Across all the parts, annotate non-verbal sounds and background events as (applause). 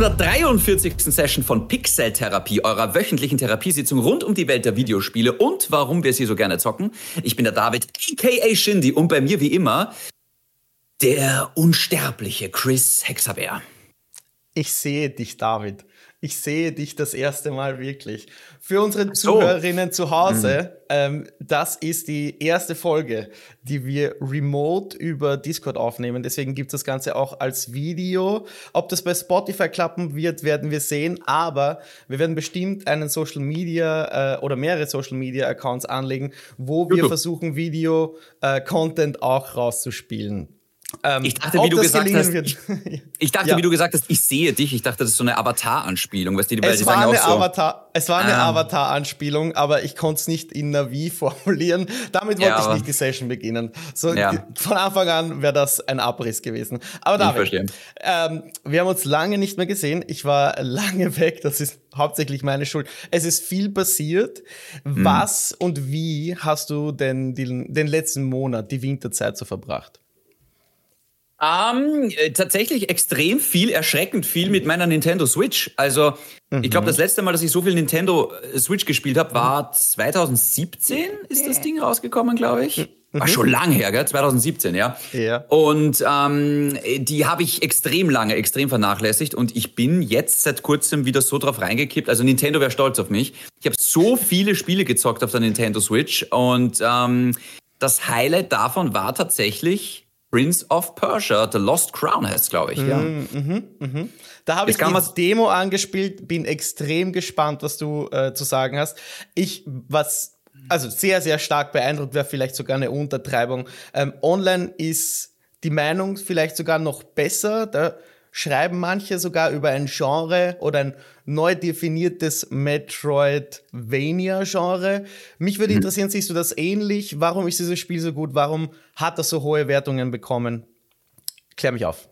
143. Session von Pixel Therapie, eurer wöchentlichen Therapiesitzung rund um die Welt der Videospiele und warum wir sie so gerne zocken. Ich bin der David, aka Shindy, und bei mir wie immer der unsterbliche Chris Hexabeer. Ich sehe dich, David. Ich sehe dich das erste Mal wirklich. Für unsere Zuhörerinnen zu Hause, mhm. ähm, das ist die erste Folge, die wir remote über Discord aufnehmen. Deswegen gibt es das Ganze auch als Video. Ob das bei Spotify klappen wird, werden wir sehen. Aber wir werden bestimmt einen Social Media äh, oder mehrere Social Media Accounts anlegen, wo wir versuchen, Video-Content äh, auch rauszuspielen. Ähm, ich dachte, wie du gesagt hast, ich, (laughs) ich, dachte, ja. wie du gesagt hast, ich sehe dich. Ich dachte, das ist so eine Avatar-Anspielung, weißt du, die, es, war eine so, Avatar, es war eine ähm, Avatar-Anspielung, aber ich konnte es nicht in Navi formulieren. Damit wollte ja, ich nicht die Session beginnen. So, ja. Von Anfang an wäre das ein Abriss gewesen. Aber David, ähm, wir haben uns lange nicht mehr gesehen. Ich war lange (laughs) weg. Das ist hauptsächlich meine Schuld. Es ist viel passiert. Hm. Was und wie hast du denn den, den letzten Monat, die Winterzeit so verbracht? Ähm, äh, tatsächlich extrem viel, erschreckend viel mit meiner Nintendo Switch. Also, mhm. ich glaube, das letzte Mal, dass ich so viel Nintendo äh, Switch gespielt habe, war 2017 ist das Ding rausgekommen, glaube ich. War schon lang her, gell? 2017, ja. Ja. Und ähm, die habe ich extrem lange, extrem vernachlässigt und ich bin jetzt seit kurzem wieder so drauf reingekippt. Also Nintendo wäre stolz auf mich. Ich habe so viele Spiele gezockt auf der Nintendo Switch und ähm, das Highlight davon war tatsächlich Prince of Persia, The Lost Crown heißt glaube ich, ja. Mhm, mhm, mhm. Da habe ich die Demo angespielt, bin extrem gespannt, was du äh, zu sagen hast. Ich, was, also sehr, sehr stark beeindruckt, wäre vielleicht sogar eine Untertreibung. Ähm, online ist die Meinung vielleicht sogar noch besser. Da schreiben manche sogar über ein Genre oder ein neu definiertes Metroidvania-Genre. Mich würde mhm. interessieren, siehst du das ähnlich? Warum ist dieses Spiel so gut? Warum hat das so hohe Wertungen bekommen? Klär mich auf.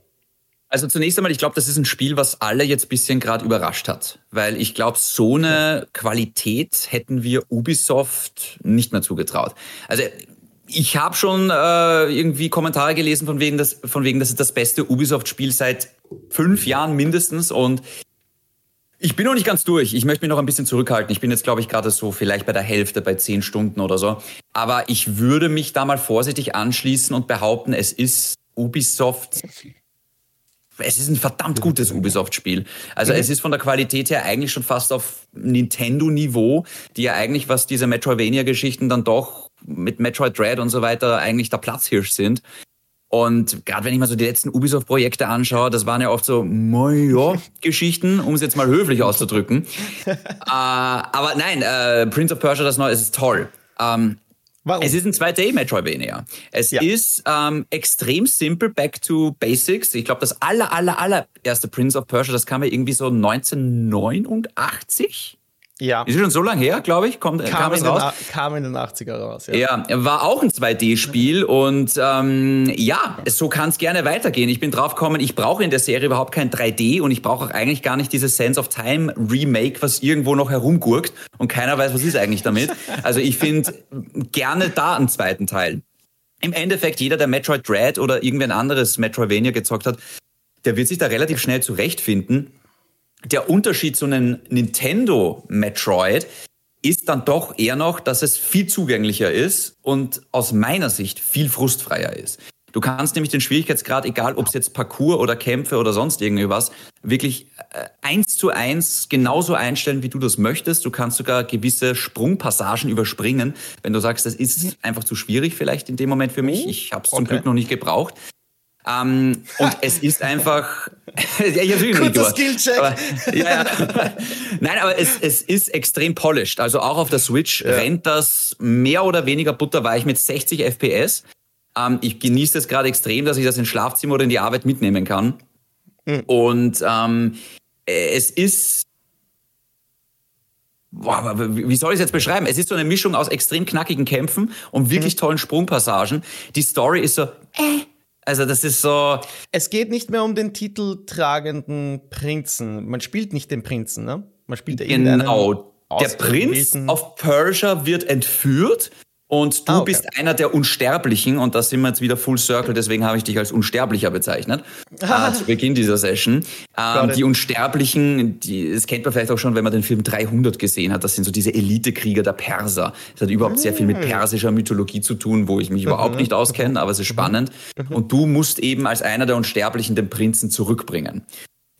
Also zunächst einmal, ich glaube, das ist ein Spiel, was alle jetzt ein bisschen gerade überrascht hat. Weil ich glaube, so eine Qualität hätten wir Ubisoft nicht mehr zugetraut. Also ich habe schon äh, irgendwie Kommentare gelesen von wegen, dass, von wegen, das ist das beste Ubisoft-Spiel seit fünf Jahren mindestens. Und ich bin noch nicht ganz durch. Ich möchte mich noch ein bisschen zurückhalten. Ich bin jetzt, glaube ich, gerade so vielleicht bei der Hälfte, bei zehn Stunden oder so. Aber ich würde mich da mal vorsichtig anschließen und behaupten, es ist Ubisoft. Es ist ein verdammt gutes Ubisoft-Spiel. Also mhm. es ist von der Qualität her eigentlich schon fast auf Nintendo-Niveau, die ja eigentlich, was diese Metroidvania-Geschichten dann doch mit Metroid Dread und so weiter eigentlich der Platzhirsch sind. Und gerade wenn ich mal so die letzten Ubisoft-Projekte anschaue, das waren ja oft so Mojo-Geschichten, (laughs) um es jetzt mal höflich auszudrücken. (laughs) äh, aber nein, äh, Prince of Persia, das Neue, es ist toll. Ähm, Warum? Es ist ein 2D-Metroidvania. Es ja. ist ähm, extrem simpel, back to basics. Ich glaube, das aller, aller, aller erste Prince of Persia, das kam ja irgendwie so 1989. Ja. Ist schon so lange her, glaube ich, kommt, kam, kam, es raus. kam in den 80er raus, ja. Ja, war auch ein 2D-Spiel und ähm, ja, so kann es gerne weitergehen. Ich bin drauf gekommen, ich brauche in der Serie überhaupt kein 3D und ich brauche auch eigentlich gar nicht dieses Sense of Time Remake, was irgendwo noch herumgurkt und keiner weiß, was ist eigentlich damit. Also ich finde gerne da einen zweiten Teil. Im Endeffekt, jeder, der Metroid Dread oder irgendein anderes Metroidvania gezockt hat, der wird sich da relativ schnell zurechtfinden der Unterschied zu einem Nintendo Metroid ist dann doch eher noch, dass es viel zugänglicher ist und aus meiner Sicht viel frustfreier ist. Du kannst nämlich den Schwierigkeitsgrad, egal ob es jetzt Parcours oder Kämpfe oder sonst irgendwas, wirklich äh, eins zu eins genauso einstellen, wie du das möchtest. Du kannst sogar gewisse Sprungpassagen überspringen, wenn du sagst, das ist einfach zu schwierig vielleicht in dem Moment für mich. Oh, ich habe es zum Glück noch nicht gebraucht. Ähm, und es ist einfach. (laughs) ja, ich hab's Kurzer Skillcheck. Aber, ja, ja. (laughs) Nein, aber es, es ist extrem polished. Also auch auf der Switch ja. rennt das mehr oder weniger butterweich mit 60 FPS. Ähm, ich genieße es gerade extrem, dass ich das ins Schlafzimmer oder in die Arbeit mitnehmen kann. Mhm. Und ähm, es ist Boah, wie soll ich es jetzt beschreiben? Es ist so eine Mischung aus extrem knackigen Kämpfen und wirklich mhm. tollen Sprungpassagen. Die Story ist so, äh, also das ist so. Es geht nicht mehr um den titeltragenden Prinzen. Man spielt nicht den Prinzen, ne? Man spielt Genau. Der Prinz of Persia wird entführt. Und du ah, okay. bist einer der Unsterblichen, und da sind wir jetzt wieder Full Circle, deswegen habe ich dich als Unsterblicher bezeichnet, (laughs) äh, zu Beginn dieser Session. Ähm, die Unsterblichen, die, das kennt man vielleicht auch schon, wenn man den Film 300 gesehen hat, das sind so diese Elitekrieger der Perser. Das hat überhaupt sehr viel mit hm. persischer Mythologie zu tun, wo ich mich überhaupt nicht auskenne, aber es ist spannend. Und du musst eben als einer der Unsterblichen den Prinzen zurückbringen.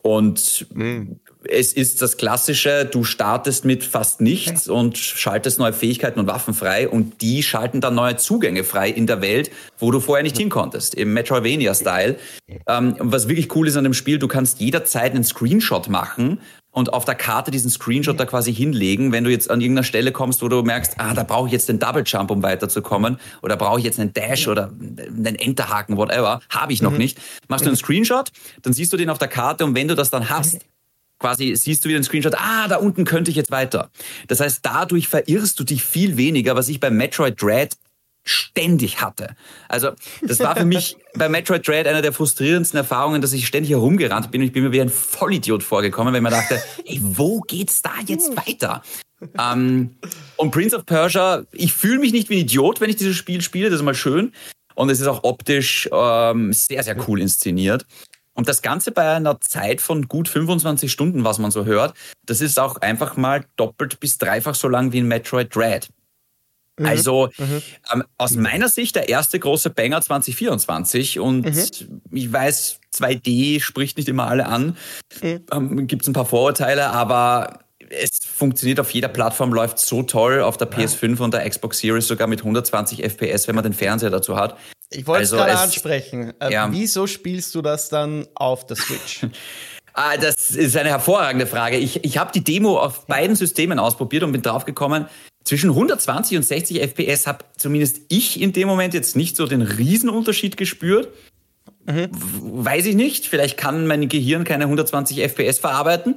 Und mhm es ist das Klassische, du startest mit fast nichts und schaltest neue Fähigkeiten und Waffen frei und die schalten dann neue Zugänge frei in der Welt, wo du vorher nicht hinkonntest, im Metroidvania-Style. Ähm, was wirklich cool ist an dem Spiel, du kannst jederzeit einen Screenshot machen und auf der Karte diesen Screenshot da quasi hinlegen, wenn du jetzt an irgendeiner Stelle kommst, wo du merkst, ah, da brauche ich jetzt den Double Jump, um weiterzukommen, oder brauche ich jetzt einen Dash oder einen Enterhaken, whatever, habe ich noch mhm. nicht. Machst du einen Screenshot, dann siehst du den auf der Karte und wenn du das dann hast, quasi siehst du wieder einen Screenshot, ah, da unten könnte ich jetzt weiter. Das heißt, dadurch verirrst du dich viel weniger, was ich bei Metroid Dread ständig hatte. Also das war für mich (laughs) bei Metroid Dread einer der frustrierendsten Erfahrungen, dass ich ständig herumgerannt bin und ich bin mir wie ein Vollidiot vorgekommen, weil man dachte, (laughs) ey, wo geht's da jetzt weiter? ähm, und Prince of Persia, ich fühle mich nicht wie ein Idiot, wenn ich dieses Spiel spiele, das ist mal schön. Und es ist auch optisch ähm, sehr, sehr cool inszeniert. Und das Ganze bei einer Zeit von gut 25 Stunden, was man so hört, das ist auch einfach mal doppelt bis dreifach so lang wie in Metroid Dread. Mhm. Also mhm. Ähm, aus meiner Sicht der erste große Banger 2024 und mhm. ich weiß, 2D spricht nicht immer alle an, mhm. ähm, gibt es ein paar Vorurteile, aber es funktioniert auf jeder Plattform, läuft so toll, auf der PS5 und der Xbox Series sogar mit 120 FPS, wenn man den Fernseher dazu hat. Ich wollte also es gerade ansprechen. Äh, ja. Wieso spielst du das dann auf der Switch? (laughs) ah, das ist eine hervorragende Frage. Ich, ich habe die Demo auf beiden Systemen ausprobiert und bin draufgekommen, zwischen 120 und 60 FPS habe zumindest ich in dem Moment jetzt nicht so den Riesenunterschied gespürt. Mhm. Weiß ich nicht. Vielleicht kann mein Gehirn keine 120 FPS verarbeiten.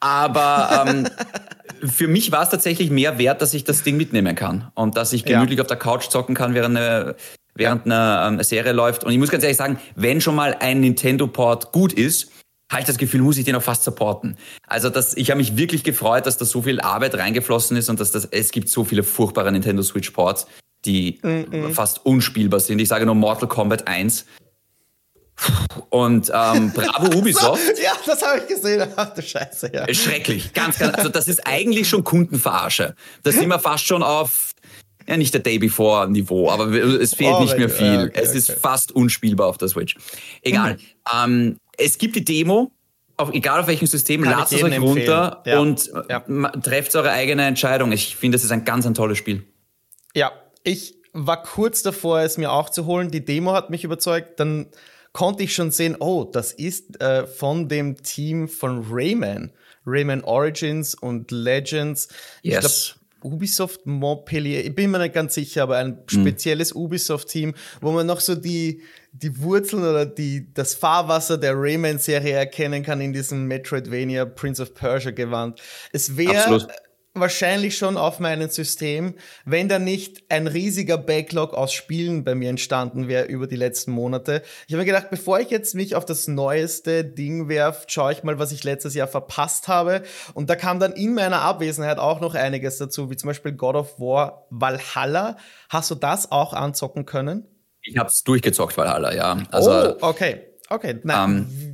Aber ähm, (laughs) für mich war es tatsächlich mehr wert, dass ich das Ding mitnehmen kann und dass ich gemütlich ja. auf der Couch zocken kann, während eine während einer ähm, Serie läuft. Und ich muss ganz ehrlich sagen, wenn schon mal ein Nintendo-Port gut ist, habe ich das Gefühl, muss ich den auch fast supporten. Also das, ich habe mich wirklich gefreut, dass da so viel Arbeit reingeflossen ist und dass das, es gibt so viele furchtbare Nintendo Switch Ports, die mm fast unspielbar sind. Ich sage nur Mortal Kombat 1. Und ähm, (laughs) bravo Ubisoft. (laughs) ja, das habe ich gesehen. Ach du Scheiße, ja. Schrecklich, ganz, ganz. Also das ist eigentlich schon Kundenverarsche. Da sind wir fast schon auf ja nicht der Day Before Niveau, aber es fehlt oh, nicht mehr viel. Ja, okay, es ist fast unspielbar auf der Switch. Egal. Mhm. Ähm, es gibt die Demo, auf, egal auf welchem System, ladet es euch runter ja. und ja. trefft eure eigene Entscheidung. Ich finde, das ist ein ganz ein tolles Spiel. Ja, ich war kurz davor, es mir auch zu holen. Die Demo hat mich überzeugt. Dann konnte ich schon sehen, oh, das ist äh, von dem Team von Rayman. Rayman Origins und Legends. Yes. Ich glaube, Ubisoft Montpellier, ich bin mir nicht ganz sicher, aber ein hm. spezielles mhm. Ubisoft-Team, wo man noch so die, die Wurzeln oder die, das Fahrwasser der Rayman-Serie erkennen kann in diesem Metroidvania Prince of Persia Gewand. Es wäre wahrscheinlich schon auf meinem System, wenn da nicht ein riesiger Backlog aus Spielen bei mir entstanden wäre über die letzten Monate. Ich habe mir gedacht, bevor ich jetzt mich auf das neueste Ding werf, schaue ich mal, was ich letztes Jahr verpasst habe. Und da kam dann in meiner Abwesenheit auch noch einiges dazu, wie zum Beispiel God of War Valhalla. Hast du das auch anzocken können? Ich habe es durchgezockt, Valhalla, ja. Also, oh, okay. Okay, nein. Ähm,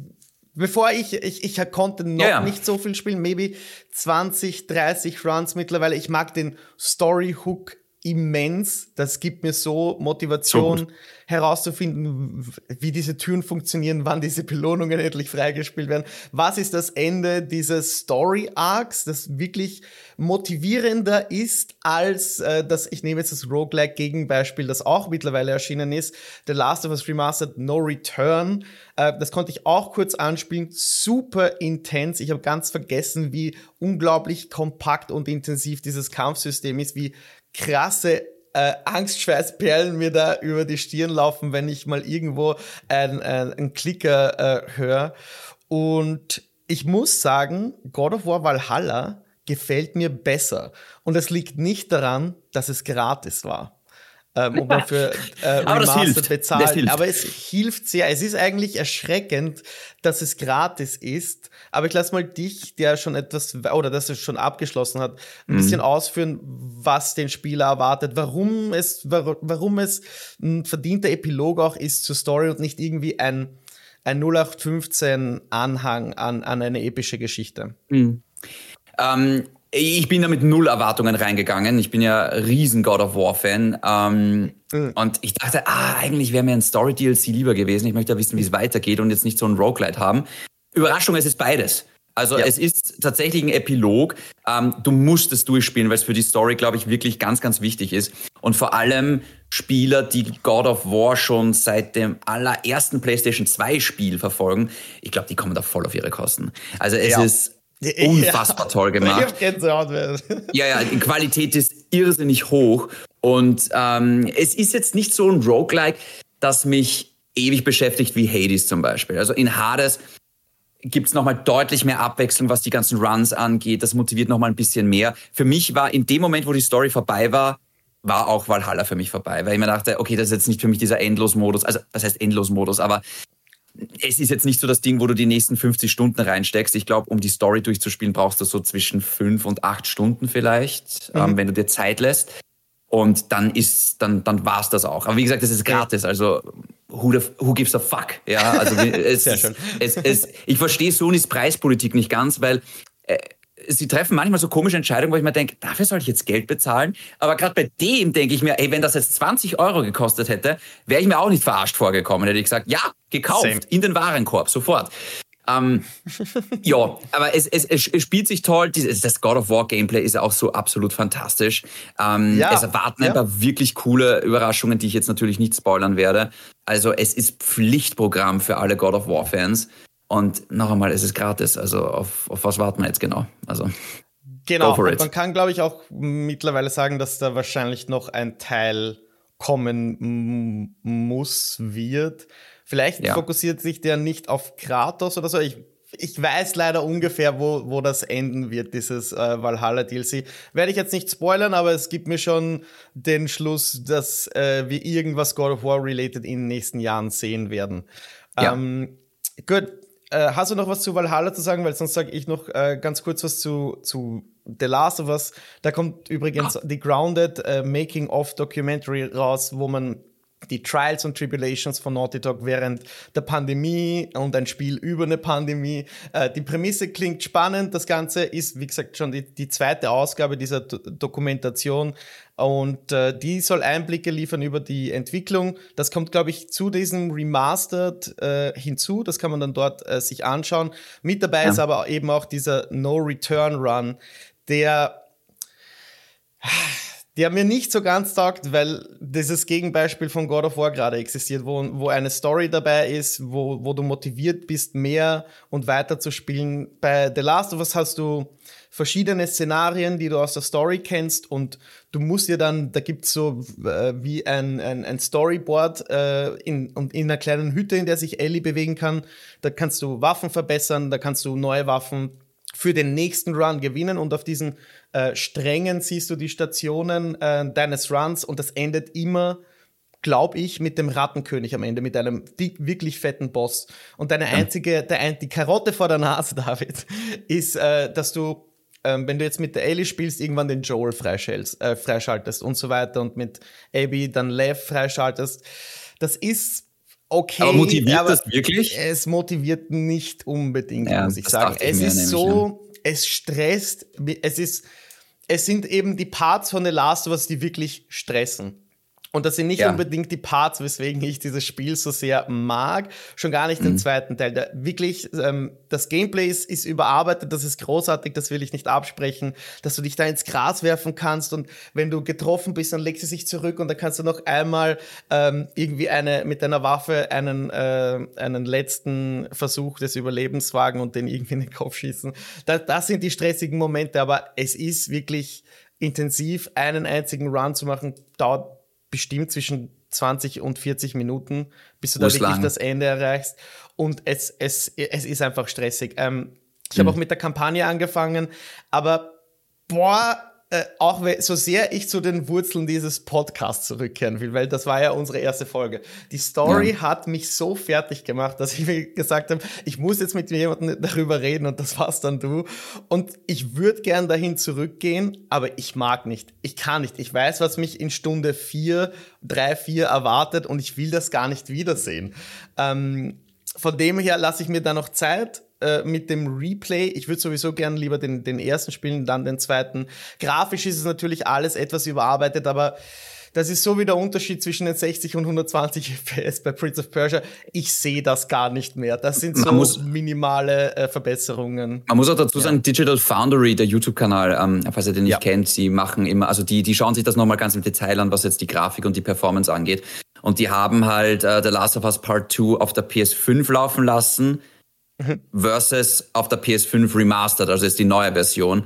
Bevor ich, ich, ich konnte noch ja, ja. nicht so viel spielen, maybe 20, 30 Runs mittlerweile. Ich mag den Story Hook immens. Das gibt mir so Motivation. So herauszufinden, wie diese Türen funktionieren, wann diese Belohnungen endlich freigespielt werden. Was ist das Ende dieses Story Arcs, das wirklich motivierender ist als äh, das, ich nehme jetzt das Roguelike Gegenbeispiel, das auch mittlerweile erschienen ist, The Last of Us Remastered No Return. Äh, das konnte ich auch kurz anspielen. Super intens. Ich habe ganz vergessen, wie unglaublich kompakt und intensiv dieses Kampfsystem ist, wie krasse äh, Angstschweißperlen mir da über die Stirn laufen, wenn ich mal irgendwo einen ein Klicker äh, höre. Und ich muss sagen, God of War Valhalla gefällt mir besser. Und es liegt nicht daran, dass es gratis war. Ähm, und man für (laughs) äh, Remastered bezahlt. Aber es hilft sehr. Es ist eigentlich erschreckend, dass es gratis ist. Aber ich lasse mal dich, der schon etwas oder das es schon abgeschlossen hat, ein mhm. bisschen ausführen, was den Spieler erwartet, warum es, warum es ein verdienter Epilog auch ist zur Story und nicht irgendwie ein ein 0815 Anhang an, an eine epische Geschichte. Mhm. Ähm, ich bin da mit null Erwartungen reingegangen. Ich bin ja riesen God of War Fan. Ähm, mhm. Und ich dachte, ah, eigentlich wäre mir ein Story DLC lieber gewesen. Ich möchte ja wissen, wie es weitergeht und jetzt nicht so ein Roguelite haben. Überraschung, es ist beides. Also ja. es ist tatsächlich ein Epilog. Ähm, du musst es durchspielen, weil es für die Story, glaube ich, wirklich ganz, ganz wichtig ist. Und vor allem Spieler, die God of War schon seit dem allerersten PlayStation 2 Spiel verfolgen, ich glaube, die kommen da voll auf ihre Kosten. Also es ja. ist (laughs) unfassbar ja. toll gemacht. (laughs) ja, ja, die Qualität ist irrsinnig hoch. Und ähm, es ist jetzt nicht so ein Roguelike, das mich ewig beschäftigt wie Hades zum Beispiel. Also in Hades gibt es nochmal deutlich mehr Abwechslung, was die ganzen Runs angeht. Das motiviert nochmal ein bisschen mehr. Für mich war in dem Moment, wo die Story vorbei war, war auch Valhalla für mich vorbei, weil ich mir dachte, okay, das ist jetzt nicht für mich dieser Endlos-Modus. Also, was heißt Endlos-Modus? Aber es ist jetzt nicht so das Ding, wo du die nächsten 50 Stunden reinsteckst. Ich glaube, um die Story durchzuspielen, brauchst du so zwischen fünf und acht Stunden vielleicht, mhm. ähm, wenn du dir Zeit lässt. Und dann ist, dann, dann war's das auch. Aber wie gesagt, das ist gratis. Also who, the, who gives a fuck? Ja, also (laughs) es. Es, es, ich verstehe Sonys Preispolitik nicht ganz, weil äh, sie treffen manchmal so komische Entscheidungen, wo ich mir denke, dafür soll ich jetzt Geld bezahlen? Aber gerade bei dem denke ich mir, ey, wenn das jetzt 20 Euro gekostet hätte, wäre ich mir auch nicht verarscht vorgekommen. Hätte ich gesagt, ja, gekauft, Same. in den Warenkorb, sofort. Ähm, ja, aber es, es, es spielt sich toll. Das God of War Gameplay ist auch so absolut fantastisch. Ähm, ja, es erwarten ja. ein paar wirklich coole Überraschungen, die ich jetzt natürlich nicht spoilern werde. Also es ist Pflichtprogramm für alle God of War Fans. Und noch einmal, es ist gratis. Also auf, auf was warten wir jetzt genau? Also genau. Und man kann, glaube ich, auch mittlerweile sagen, dass da wahrscheinlich noch ein Teil kommen muss, wird. Vielleicht ja. fokussiert sich der nicht auf Kratos oder so. Ich, ich weiß leider ungefähr, wo, wo das enden wird, dieses äh, Valhalla DLC. Werde ich jetzt nicht spoilern, aber es gibt mir schon den Schluss, dass äh, wir irgendwas God of War related in den nächsten Jahren sehen werden. Ja. Ähm, gut, äh, hast du noch was zu Valhalla zu sagen? Weil sonst sage ich noch äh, ganz kurz was zu, zu The Last of Us. Da kommt übrigens ah. die Grounded äh, Making of Documentary raus, wo man die Trials und Tribulations von Naughty Dog während der Pandemie und ein Spiel über eine Pandemie. Äh, die Prämisse klingt spannend. Das Ganze ist, wie gesagt, schon die, die zweite Ausgabe dieser Do Dokumentation und äh, die soll Einblicke liefern über die Entwicklung. Das kommt, glaube ich, zu diesem Remastered äh, hinzu. Das kann man dann dort äh, sich anschauen. Mit dabei ja. ist aber eben auch dieser No Return Run, der der mir nicht so ganz taugt, weil dieses Gegenbeispiel von God of War gerade existiert, wo, wo eine Story dabei ist, wo, wo du motiviert bist, mehr und weiter zu spielen. Bei The Last of Us hast du verschiedene Szenarien, die du aus der Story kennst und du musst dir dann, da gibt's so äh, wie ein, ein, ein Storyboard äh, in, in einer kleinen Hütte, in der sich Ellie bewegen kann. Da kannst du Waffen verbessern, da kannst du neue Waffen für den nächsten Run gewinnen und auf diesen äh, Strängen siehst du die Stationen äh, deines Runs und das endet immer, glaube ich, mit dem Rattenkönig am Ende, mit einem dick, wirklich fetten Boss. Und deine einzige, der, die Karotte vor der Nase, (laughs) David, ist, äh, dass du ähm, wenn du jetzt mit der Ellie spielst, irgendwann den Joel freischaltest, äh, freischaltest und so weiter und mit Abby dann Lev freischaltest. Das ist okay. Aber motiviert aber das wirklich? Es motiviert nicht unbedingt, ja, muss ich sagen. Ich es ist so, ja. es stresst, es ist, es sind eben die Parts von The Last of Us, die wirklich stressen. Und das sind nicht ja. unbedingt die Parts, weswegen ich dieses Spiel so sehr mag. Schon gar nicht mhm. den zweiten Teil. Der, wirklich, ähm, das Gameplay ist, ist, überarbeitet, das ist großartig, das will ich nicht absprechen. Dass du dich da ins Gras werfen kannst und wenn du getroffen bist, dann legst du sich zurück und dann kannst du noch einmal ähm, irgendwie eine mit deiner Waffe einen, äh, einen letzten Versuch des Überlebens wagen und den irgendwie in den Kopf schießen. Das, das sind die stressigen Momente, aber es ist wirklich intensiv. Einen einzigen Run zu machen, dauert bestimmt zwischen 20 und 40 Minuten, bis du da wirklich lang. das Ende erreichst. Und es, es, es ist einfach stressig. Ähm, ich mhm. habe auch mit der Kampagne angefangen, aber boah, äh, auch so sehr ich zu den Wurzeln dieses Podcasts zurückkehren will, weil das war ja unsere erste Folge. Die Story ja. hat mich so fertig gemacht, dass ich mir gesagt habe, ich muss jetzt mit jemandem darüber reden und das war's dann du. Und ich würde gern dahin zurückgehen, aber ich mag nicht. Ich kann nicht. Ich weiß, was mich in Stunde vier, drei, vier erwartet und ich will das gar nicht wiedersehen. Ähm, von dem her lasse ich mir da noch Zeit äh, mit dem Replay. Ich würde sowieso gern lieber den, den ersten spielen, dann den zweiten. Grafisch ist es natürlich alles etwas überarbeitet, aber das ist so wie der Unterschied zwischen den 60 und 120 FPS bei Prince of Persia. Ich sehe das gar nicht mehr. Das sind so muss, minimale äh, Verbesserungen. Man muss auch dazu sagen, Digital Foundry, der YouTube-Kanal, ähm, falls ihr den nicht ja. kennt, sie machen immer, also die, die schauen sich das nochmal ganz im Detail an, was jetzt die Grafik und die Performance angeht. Und die haben halt äh, The Last of Us Part 2 auf der PS5 laufen lassen versus auf der PS5 Remastered, also ist die neue Version.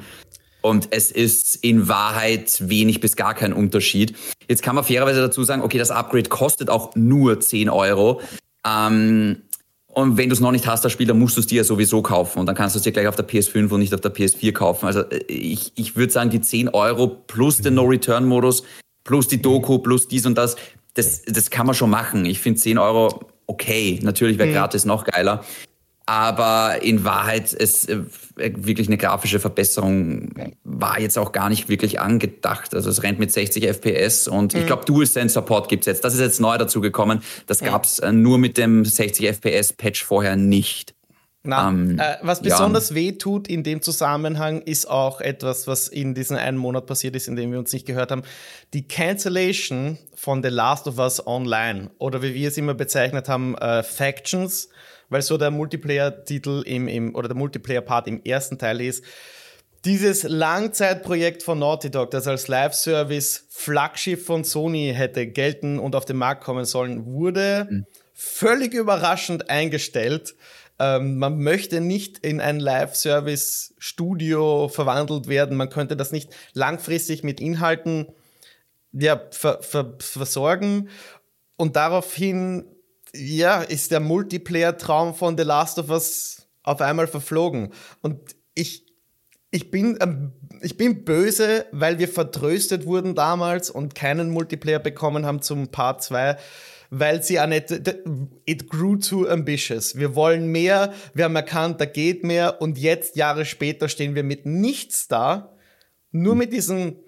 Und es ist in Wahrheit wenig bis gar kein Unterschied. Jetzt kann man fairerweise dazu sagen, okay, das Upgrade kostet auch nur 10 Euro. Ähm, und wenn du es noch nicht hast, das Spiel, dann musst du es dir ja sowieso kaufen. Und dann kannst du es dir gleich auf der PS5 und nicht auf der PS4 kaufen. Also äh, ich, ich würde sagen, die 10 Euro plus den No-Return-Modus, plus die Doku, plus dies und das, das, das kann man schon machen. Ich finde 10 Euro okay. Natürlich wäre mhm. gratis noch geiler. Aber in Wahrheit ist äh, wirklich eine grafische Verbesserung war jetzt auch gar nicht wirklich angedacht. Also es rennt mit 60 FPS und mhm. ich glaube DualSense Support gibt's jetzt. Das ist jetzt neu dazu gekommen. Das gab's äh, nur mit dem 60 FPS Patch vorher nicht. Na, ähm, äh, was besonders ja. weh tut in dem Zusammenhang ist auch etwas, was in diesem einen Monat passiert ist, in dem wir uns nicht gehört haben. Die Cancellation von The Last of Us Online oder wie wir es immer bezeichnet haben, äh, Factions weil so der Multiplayer-Titel im, im, oder der Multiplayer-Part im ersten Teil ist. Dieses Langzeitprojekt von Naughty Dog, das als Live-Service Flaggschiff von Sony hätte gelten und auf den Markt kommen sollen, wurde mhm. völlig überraschend eingestellt. Ähm, man möchte nicht in ein Live-Service-Studio verwandelt werden. Man könnte das nicht langfristig mit Inhalten ja, ver ver versorgen. Und daraufhin ja, ist der Multiplayer-Traum von The Last of Us auf einmal verflogen. Und ich, ich, bin, ähm, ich bin böse, weil wir vertröstet wurden damals und keinen Multiplayer bekommen haben zum Part 2 weil sie auch nicht, it grew too ambitious. Wir wollen mehr, wir haben erkannt, da geht mehr und jetzt, Jahre später, stehen wir mit nichts da, nur mit diesem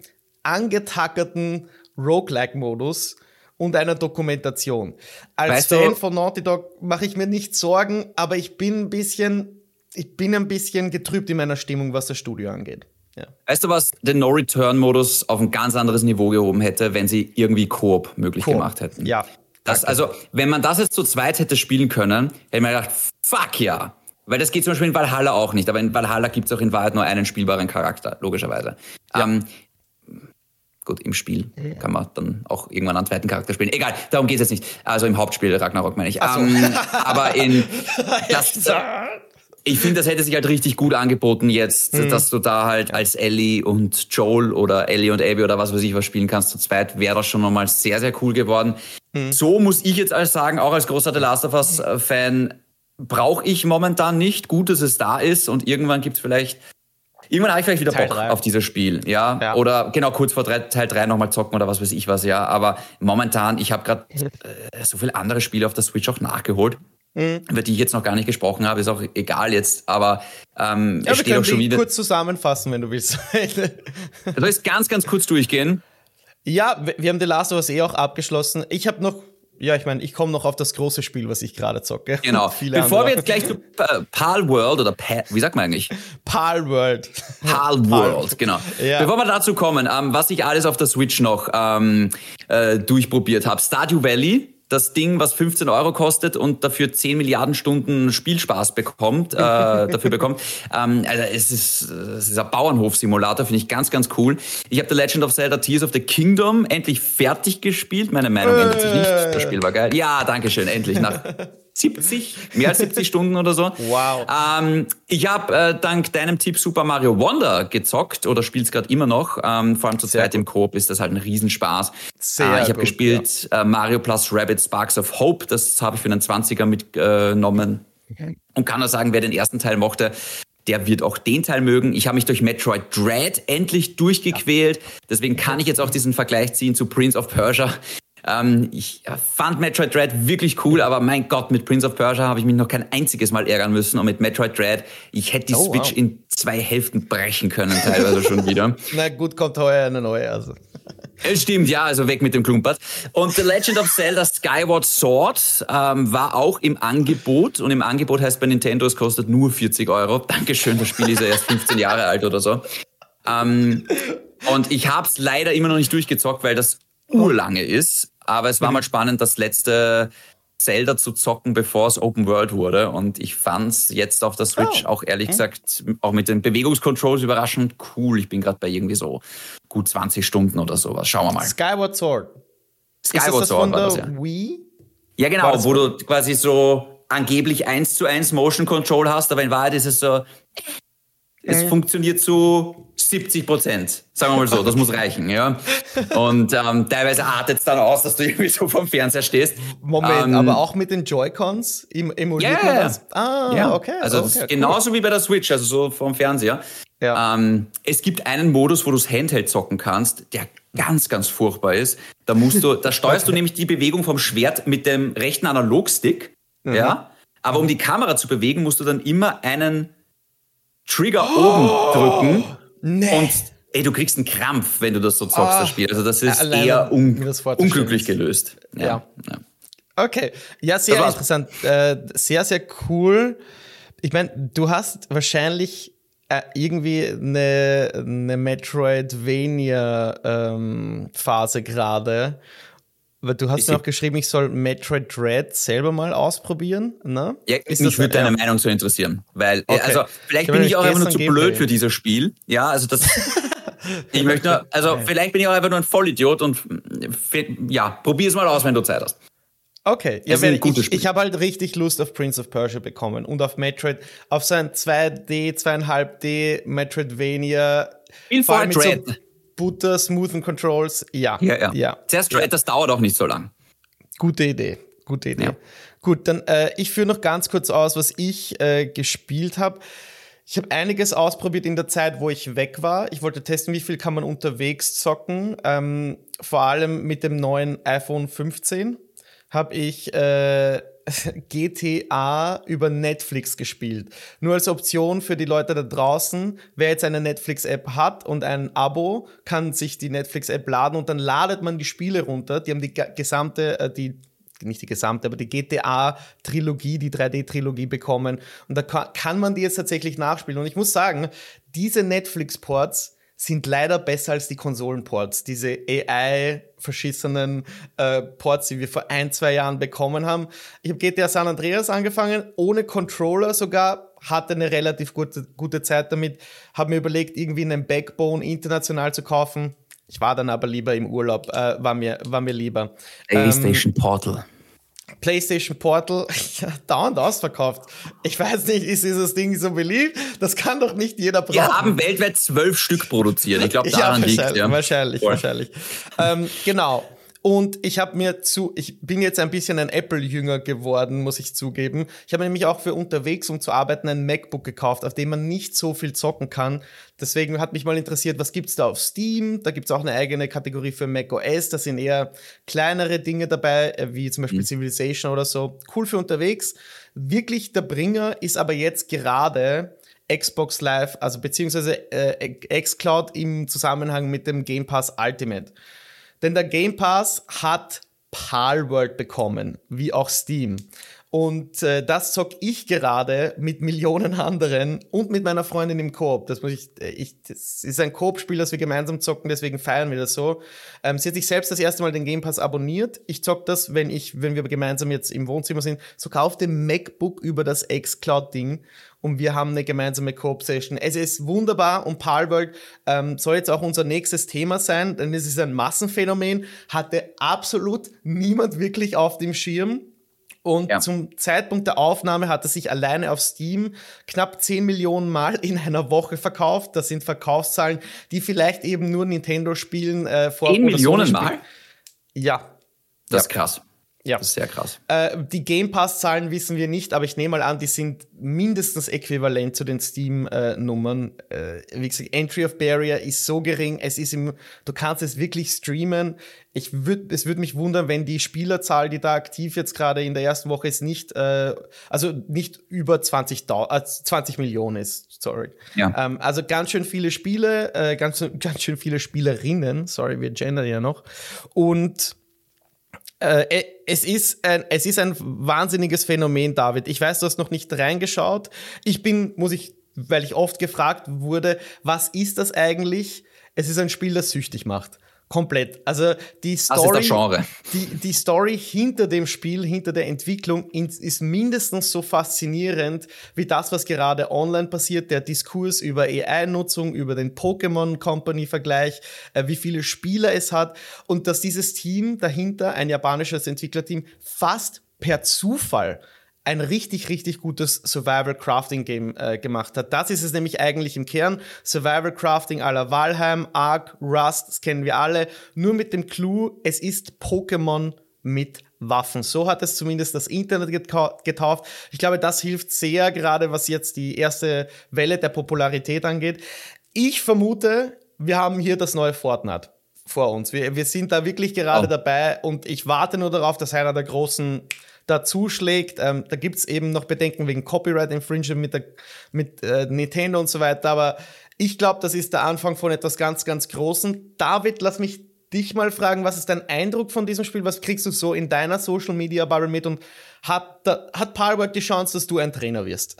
angetackerten Roguelike-Modus und einer Dokumentation. Als weißt Fan du, von Naughty Dog mache ich mir nicht Sorgen, aber ich bin ein bisschen, ich bin ein bisschen getrübt in meiner Stimmung, was das Studio angeht. Ja. Weißt du, was den No-Return-Modus auf ein ganz anderes Niveau gehoben hätte, wenn sie irgendwie Koop möglich Coop. gemacht hätten? Ja. Das, also, wenn man das jetzt zu zweit hätte spielen können, hätte man gedacht, fuck ja. Weil das geht zum Beispiel in Valhalla auch nicht, aber in Valhalla gibt es auch in Wahrheit nur einen spielbaren Charakter, logischerweise. Ja. Ähm, Gut, im Spiel kann man dann auch irgendwann einen zweiten Charakter spielen. Egal, darum geht es jetzt nicht. Also im Hauptspiel Ragnarok meine ich. So. Ähm, aber in (laughs) das, ich finde, das hätte sich halt richtig gut angeboten jetzt, hm. dass du da halt als Ellie und Joel oder Ellie und Abby oder was weiß ich was spielen kannst. Zu zweit wäre das schon nochmal sehr, sehr cool geworden. Hm. So muss ich jetzt als sagen, auch als großer The Last of Us Fan, brauche ich momentan nicht. Gut, dass es da ist und irgendwann gibt es vielleicht Irgendwann habe ich vielleicht wieder Teil Bock drei. auf dieses Spiel, ja? ja? Oder genau kurz vor drei, Teil 3 nochmal zocken oder was weiß ich was, ja. Aber momentan, ich habe gerade äh, so viele andere Spiele auf der Switch auch nachgeholt. Mhm. Über die ich jetzt noch gar nicht gesprochen habe, ist auch egal jetzt, aber ähm, ja, es steht auch schon wieder. kurz zusammenfassen, wenn du willst. (laughs) du willst ganz, ganz kurz durchgehen. Ja, wir haben The Last of Us eh auch abgeschlossen. Ich habe noch ja, ich meine, ich komme noch auf das große Spiel, was ich gerade zocke. (laughs) Genau. Bevor andere. wir jetzt gleich zu Pal World oder pa wie sagt man eigentlich? (laughs) Pal World. Pal World, genau. Ja. Bevor wir dazu kommen, ähm, was ich alles auf der Switch noch ähm, äh, durchprobiert habe. Stardew Valley, das Ding, was 15 Euro kostet und dafür 10 Milliarden Stunden Spielspaß bekommt, äh, (laughs) dafür bekommt. Ähm, also es ist, es ist ein Bauernhof-Simulator, finde ich ganz, ganz cool. Ich habe The Legend of Zelda Tears of the Kingdom endlich fertig gespielt. Meine Meinung ändert sich nicht. Das Spiel war geil. Ja, danke schön, endlich. Nach 70, mehr als 70 Stunden oder so. Wow. Ähm, ich habe äh, dank deinem Tipp Super Mario Wonder gezockt oder spiel's gerade immer noch. Ähm, vor allem zu zweit im Coop ist das halt ein Riesenspaß. Sehr äh, ich habe gespielt ja. äh, Mario plus Rabbit Sparks of Hope. Das habe ich für einen 20er mitgenommen. Okay. Und kann nur sagen, wer den ersten Teil mochte, der wird auch den Teil mögen. Ich habe mich durch Metroid Dread endlich durchgequält. Deswegen kann ich jetzt auch diesen Vergleich ziehen zu Prince of Persia. Ähm, ich fand Metroid Dread wirklich cool, aber mein Gott, mit Prince of Persia habe ich mich noch kein einziges Mal ärgern müssen. Und mit Metroid Dread, ich hätte die oh, Switch wow. in zwei Hälften brechen können, teilweise schon wieder. (laughs) Na gut, kommt heuer eine neue. Also. Es stimmt, ja, also weg mit dem Klumpert. Und The Legend of Zelda Skyward Sword ähm, war auch im Angebot. Und im Angebot heißt bei Nintendo, es kostet nur 40 Euro. Dankeschön, das Spiel ist ja erst 15 Jahre alt oder so. Ähm, und ich habe es leider immer noch nicht durchgezockt, weil das urlange ist. Aber es war mal spannend, das letzte Zelda zu zocken, bevor es Open World wurde. Und ich fand es jetzt auf der Switch oh. auch ehrlich gesagt, auch mit den Bewegungscontrols überraschend cool. Ich bin gerade bei irgendwie so gut 20 Stunden oder sowas. Schauen wir mal. Skyward Sword. Skyward das Sword von war das, ja. Wii? Ja, genau, wo du quasi so angeblich 1 zu 1 Motion Control hast, aber in Wahrheit ist es so, es äh. funktioniert zu 70 Prozent, sagen wir mal so, das muss reichen, ja. Und ähm, teilweise artet es dann aus, dass du irgendwie so vom Fernseher stehst. Moment, ähm, aber auch mit den Joy-Cons emuliert yeah. das? Ah, ja. okay. Also okay, cool. genauso wie bei der Switch, also so vom Fernseher. Ja. Ähm, es gibt einen Modus, wo du es Handheld zocken kannst, der ganz, ganz furchtbar ist. Da musst du, da steuerst du nämlich die Bewegung vom Schwert mit dem rechten Analogstick, mhm. ja. Aber um die Kamera zu bewegen, musst du dann immer einen Trigger oh, oben drücken. Nee. Und ey, du kriegst einen Krampf, wenn du das so zockst, oh, das Spiel. Also das ist alleine, eher un unglücklich gelöst. Ja. ja. ja. Okay. Ja, sehr interessant. Äh, sehr, sehr cool. Ich meine, du hast wahrscheinlich äh, irgendwie eine, eine Metroidvania-Phase ähm, gerade. Du hast mir auch geschrieben, ich soll Metroid Dread selber mal ausprobieren. Ne? Ja, ist mich würde deine Meinung so interessieren. Weil, okay. also, vielleicht ich bin ich auch einfach nur zu Gameplay. blöd für dieses Spiel. Ja, also das. (laughs) ich möchte nur, also okay. vielleicht bin ich auch einfach nur ein Vollidiot und ja, probier es mal aus, wenn du Zeit hast. Okay, ja, ich, ich habe halt richtig Lust auf Prince of Persia bekommen und auf Metroid, auf sein 2D, 2,5D Metroidvania. In vor Dread. So Butter, smoothen Controls, ja. Ja, ja. ja. Sehr straight, das dauert auch nicht so lang. Gute Idee, gute Idee. Ja. Gut, dann äh, ich führe noch ganz kurz aus, was ich äh, gespielt habe. Ich habe einiges ausprobiert in der Zeit, wo ich weg war. Ich wollte testen, wie viel kann man unterwegs zocken. Ähm, vor allem mit dem neuen iPhone 15 habe ich äh, (laughs) GTA über Netflix gespielt. Nur als Option für die Leute da draußen, wer jetzt eine Netflix-App hat und ein Abo, kann sich die Netflix-App laden und dann ladet man die Spiele runter. Die haben die gesamte, äh, die nicht die gesamte, aber die GTA-Trilogie, die 3D-Trilogie bekommen. Und da kann man die jetzt tatsächlich nachspielen. Und ich muss sagen, diese Netflix-Ports sind leider besser als die Konsolenports. Diese AI-verschissenen äh, Ports, die wir vor ein, zwei Jahren bekommen haben. Ich habe GTA San Andreas angefangen, ohne Controller sogar, hatte eine relativ gute, gute Zeit damit, habe mir überlegt, irgendwie einen Backbone international zu kaufen. Ich war dann aber lieber im Urlaub, äh, war, mir, war mir lieber. PlayStation ähm, Portal. PlayStation Portal (laughs) ja, dauernd ausverkauft. Ich weiß nicht, ist dieses Ding so beliebt? Das kann doch nicht jeder brauchen. Wir haben weltweit zwölf Stück produziert. Ich glaube, (laughs) daran ja, liegt ja. Wahrscheinlich, wahrscheinlich. ähm, genau. Und ich habe mir zu, ich bin jetzt ein bisschen ein Apple-Jünger geworden, muss ich zugeben. Ich habe nämlich auch für unterwegs, um zu arbeiten, ein MacBook gekauft, auf dem man nicht so viel zocken kann. Deswegen hat mich mal interessiert, was gibt's da auf Steam? Da gibt's auch eine eigene Kategorie für macOS. Da sind eher kleinere Dinge dabei, äh, wie zum Beispiel mhm. Civilization oder so. Cool für unterwegs. Wirklich der Bringer ist aber jetzt gerade Xbox Live, also beziehungsweise äh, xCloud im Zusammenhang mit dem Game Pass Ultimate. Denn der Game Pass hat Palworld bekommen, wie auch Steam. Und äh, das zock ich gerade mit Millionen anderen und mit meiner Freundin im Koop. Das muss ich, äh, ich das ist ein Koop-Spiel, das wir gemeinsam zocken, deswegen feiern wir das so. Ähm, sie hat sich selbst das erste Mal den Game Pass abonniert. Ich zock das, wenn ich, wenn wir gemeinsam jetzt im Wohnzimmer sind, sogar auf dem MacBook über das X-Cloud-Ding und wir haben eine gemeinsame Coop-Session. Es ist wunderbar und Palworld ähm, soll jetzt auch unser nächstes Thema sein, denn es ist ein Massenphänomen, hatte absolut niemand wirklich auf dem Schirm. Und ja. zum Zeitpunkt der Aufnahme hat er sich alleine auf Steam knapp 10 Millionen Mal in einer Woche verkauft. Das sind Verkaufszahlen, die vielleicht eben nur Nintendo spielen äh, vor 10 Millionen Mal? Ja. Das ist krass. Ja. Das ist sehr krass. Äh, die Game Pass-Zahlen wissen wir nicht, aber ich nehme mal an, die sind mindestens äquivalent zu den Steam-Nummern. Äh, wie gesagt, Entry of Barrier ist so gering, es ist im, du kannst es wirklich streamen. Ich würd, es würde mich wundern, wenn die Spielerzahl, die da aktiv jetzt gerade in der ersten Woche ist, nicht, äh, also nicht über 20, äh, 20 Millionen ist. Sorry. Ja. Ähm, also ganz schön viele Spiele, äh, ganz, ganz schön viele Spielerinnen. Sorry, wir gendern ja noch. Und äh, äh, es, ist ein, es ist ein wahnsinniges Phänomen, David. Ich weiß, du hast noch nicht reingeschaut. Ich bin, muss ich, weil ich oft gefragt wurde, was ist das eigentlich? Es ist ein Spiel, das süchtig macht. Komplett. Also die Story, Die, die Story hinter dem Spiel, hinter der Entwicklung ist mindestens so faszinierend wie das, was gerade online passiert. Der Diskurs über AI-Nutzung, über den Pokémon Company-Vergleich, äh, wie viele Spieler es hat und dass dieses Team dahinter, ein japanisches Entwicklerteam, fast per Zufall ein richtig, richtig gutes Survival Crafting Game äh, gemacht hat. Das ist es nämlich eigentlich im Kern. Survival Crafting aller Valheim, Ark, Rust, das kennen wir alle. Nur mit dem Clou, es ist Pokémon mit Waffen. So hat es zumindest das Internet getauft. Ich glaube, das hilft sehr, gerade was jetzt die erste Welle der Popularität angeht. Ich vermute, wir haben hier das neue Fortnite vor uns. Wir, wir sind da wirklich gerade oh. dabei und ich warte nur darauf, dass einer der großen da zuschlägt. Ähm, da gibt es eben noch Bedenken wegen Copyright Infringement mit, der, mit äh, Nintendo und so weiter. Aber ich glaube, das ist der Anfang von etwas ganz, ganz Großen. David, lass mich dich mal fragen, was ist dein Eindruck von diesem Spiel? Was kriegst du so in deiner Social Media Bubble mit? Und hat, da, hat Palworld die Chance, dass du ein Trainer wirst?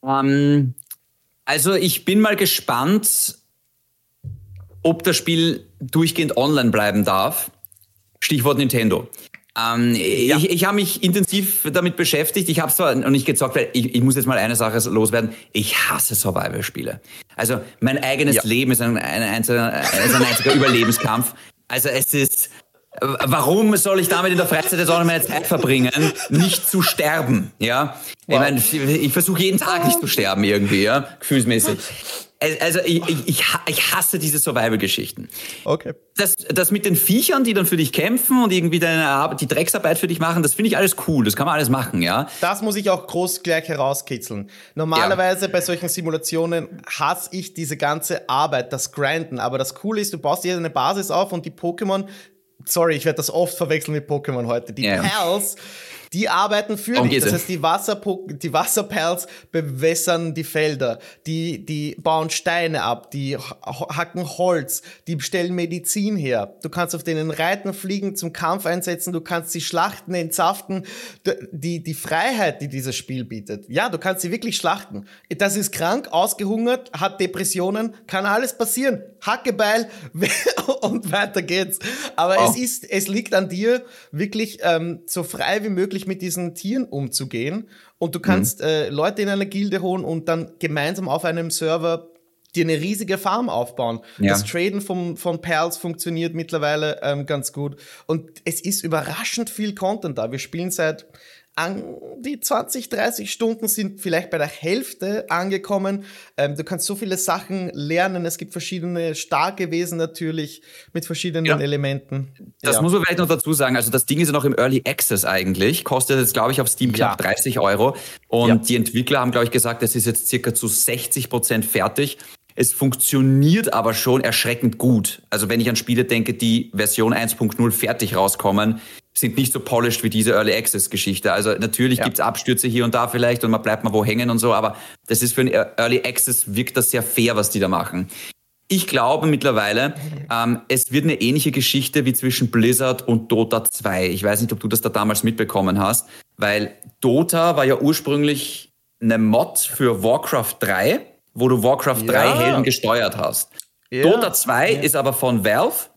um, (laughs) ähm, also ich bin mal gespannt, ob das Spiel durchgehend online bleiben darf. Stichwort Nintendo. Ähm, ja. Ich, ich habe mich intensiv damit beschäftigt. Ich habe zwar noch nicht gezockt, weil ich, ich muss jetzt mal eine Sache loswerden. Ich hasse Survival-Spiele. Also mein eigenes ja. Leben ist ein, ein, einziger, ist ein einziger (laughs) Überlebenskampf. Also es ist, warum soll ich damit in der Freizeit jetzt auch meine Zeit verbringen, nicht zu sterben? Ja, wow. ich meine, ich, ich versuche jeden Tag nicht zu sterben irgendwie, ja, gefühlsmäßig. Also ich, ich, ich hasse diese Survival-Geschichten. Okay. Das, das mit den Viechern, die dann für dich kämpfen und irgendwie deine die Drecksarbeit für dich machen, das finde ich alles cool. Das kann man alles machen, ja. Das muss ich auch groß gleich herauskitzeln. Normalerweise ja. bei solchen Simulationen hasse ich diese ganze Arbeit, das Grinden. Aber das Coole ist, du baust dir eine Basis auf und die Pokémon, sorry, ich werde das oft verwechseln mit Pokémon heute, die yeah. Pals die arbeiten für Darum dich. Das heißt, die, Wasser, die Wasserperls bewässern die Felder, die, die bauen Steine ab, die hacken Holz, die stellen Medizin her. Du kannst auf denen reiten, fliegen, zum Kampf einsetzen, du kannst sie schlachten, entsaften. Die, die Freiheit, die dieses Spiel bietet. Ja, du kannst sie wirklich schlachten. Das ist krank, ausgehungert, hat Depressionen, kann alles passieren. Hackebeil (laughs) und weiter geht's. Aber oh. es ist, es liegt an dir, wirklich ähm, so frei wie möglich wirklich mit diesen Tieren umzugehen. Und du kannst mhm. äh, Leute in eine Gilde holen und dann gemeinsam auf einem Server dir eine riesige Farm aufbauen. Ja. Das Traden vom, von Perls funktioniert mittlerweile ähm, ganz gut. Und es ist überraschend viel Content da. Wir spielen seit an die 20, 30 Stunden sind vielleicht bei der Hälfte angekommen. Ähm, du kannst so viele Sachen lernen. Es gibt verschiedene starke Wesen natürlich mit verschiedenen ja. Elementen. Das ja. muss man vielleicht noch dazu sagen. Also das Ding ist ja noch im Early Access eigentlich. Kostet jetzt, glaube ich, auf Steam knapp ja. 30 Euro. Und die Entwickler haben, glaube ich, gesagt, es ist jetzt circa zu 60 Prozent fertig. Es funktioniert aber schon erschreckend gut. Also wenn ich an Spiele denke, die Version 1.0 fertig rauskommen, sind nicht so polished wie diese Early Access Geschichte. Also natürlich ja. gibt's Abstürze hier und da vielleicht und man bleibt mal wo hängen und so, aber das ist für ein Early Access wirkt das sehr fair, was die da machen. Ich glaube mittlerweile, ähm, es wird eine ähnliche Geschichte wie zwischen Blizzard und Dota 2. Ich weiß nicht, ob du das da damals mitbekommen hast, weil Dota war ja ursprünglich eine Mod für Warcraft 3, wo du Warcraft ja. 3 Helden gesteuert hast. Ja. Dota 2 ja. ist aber von Valve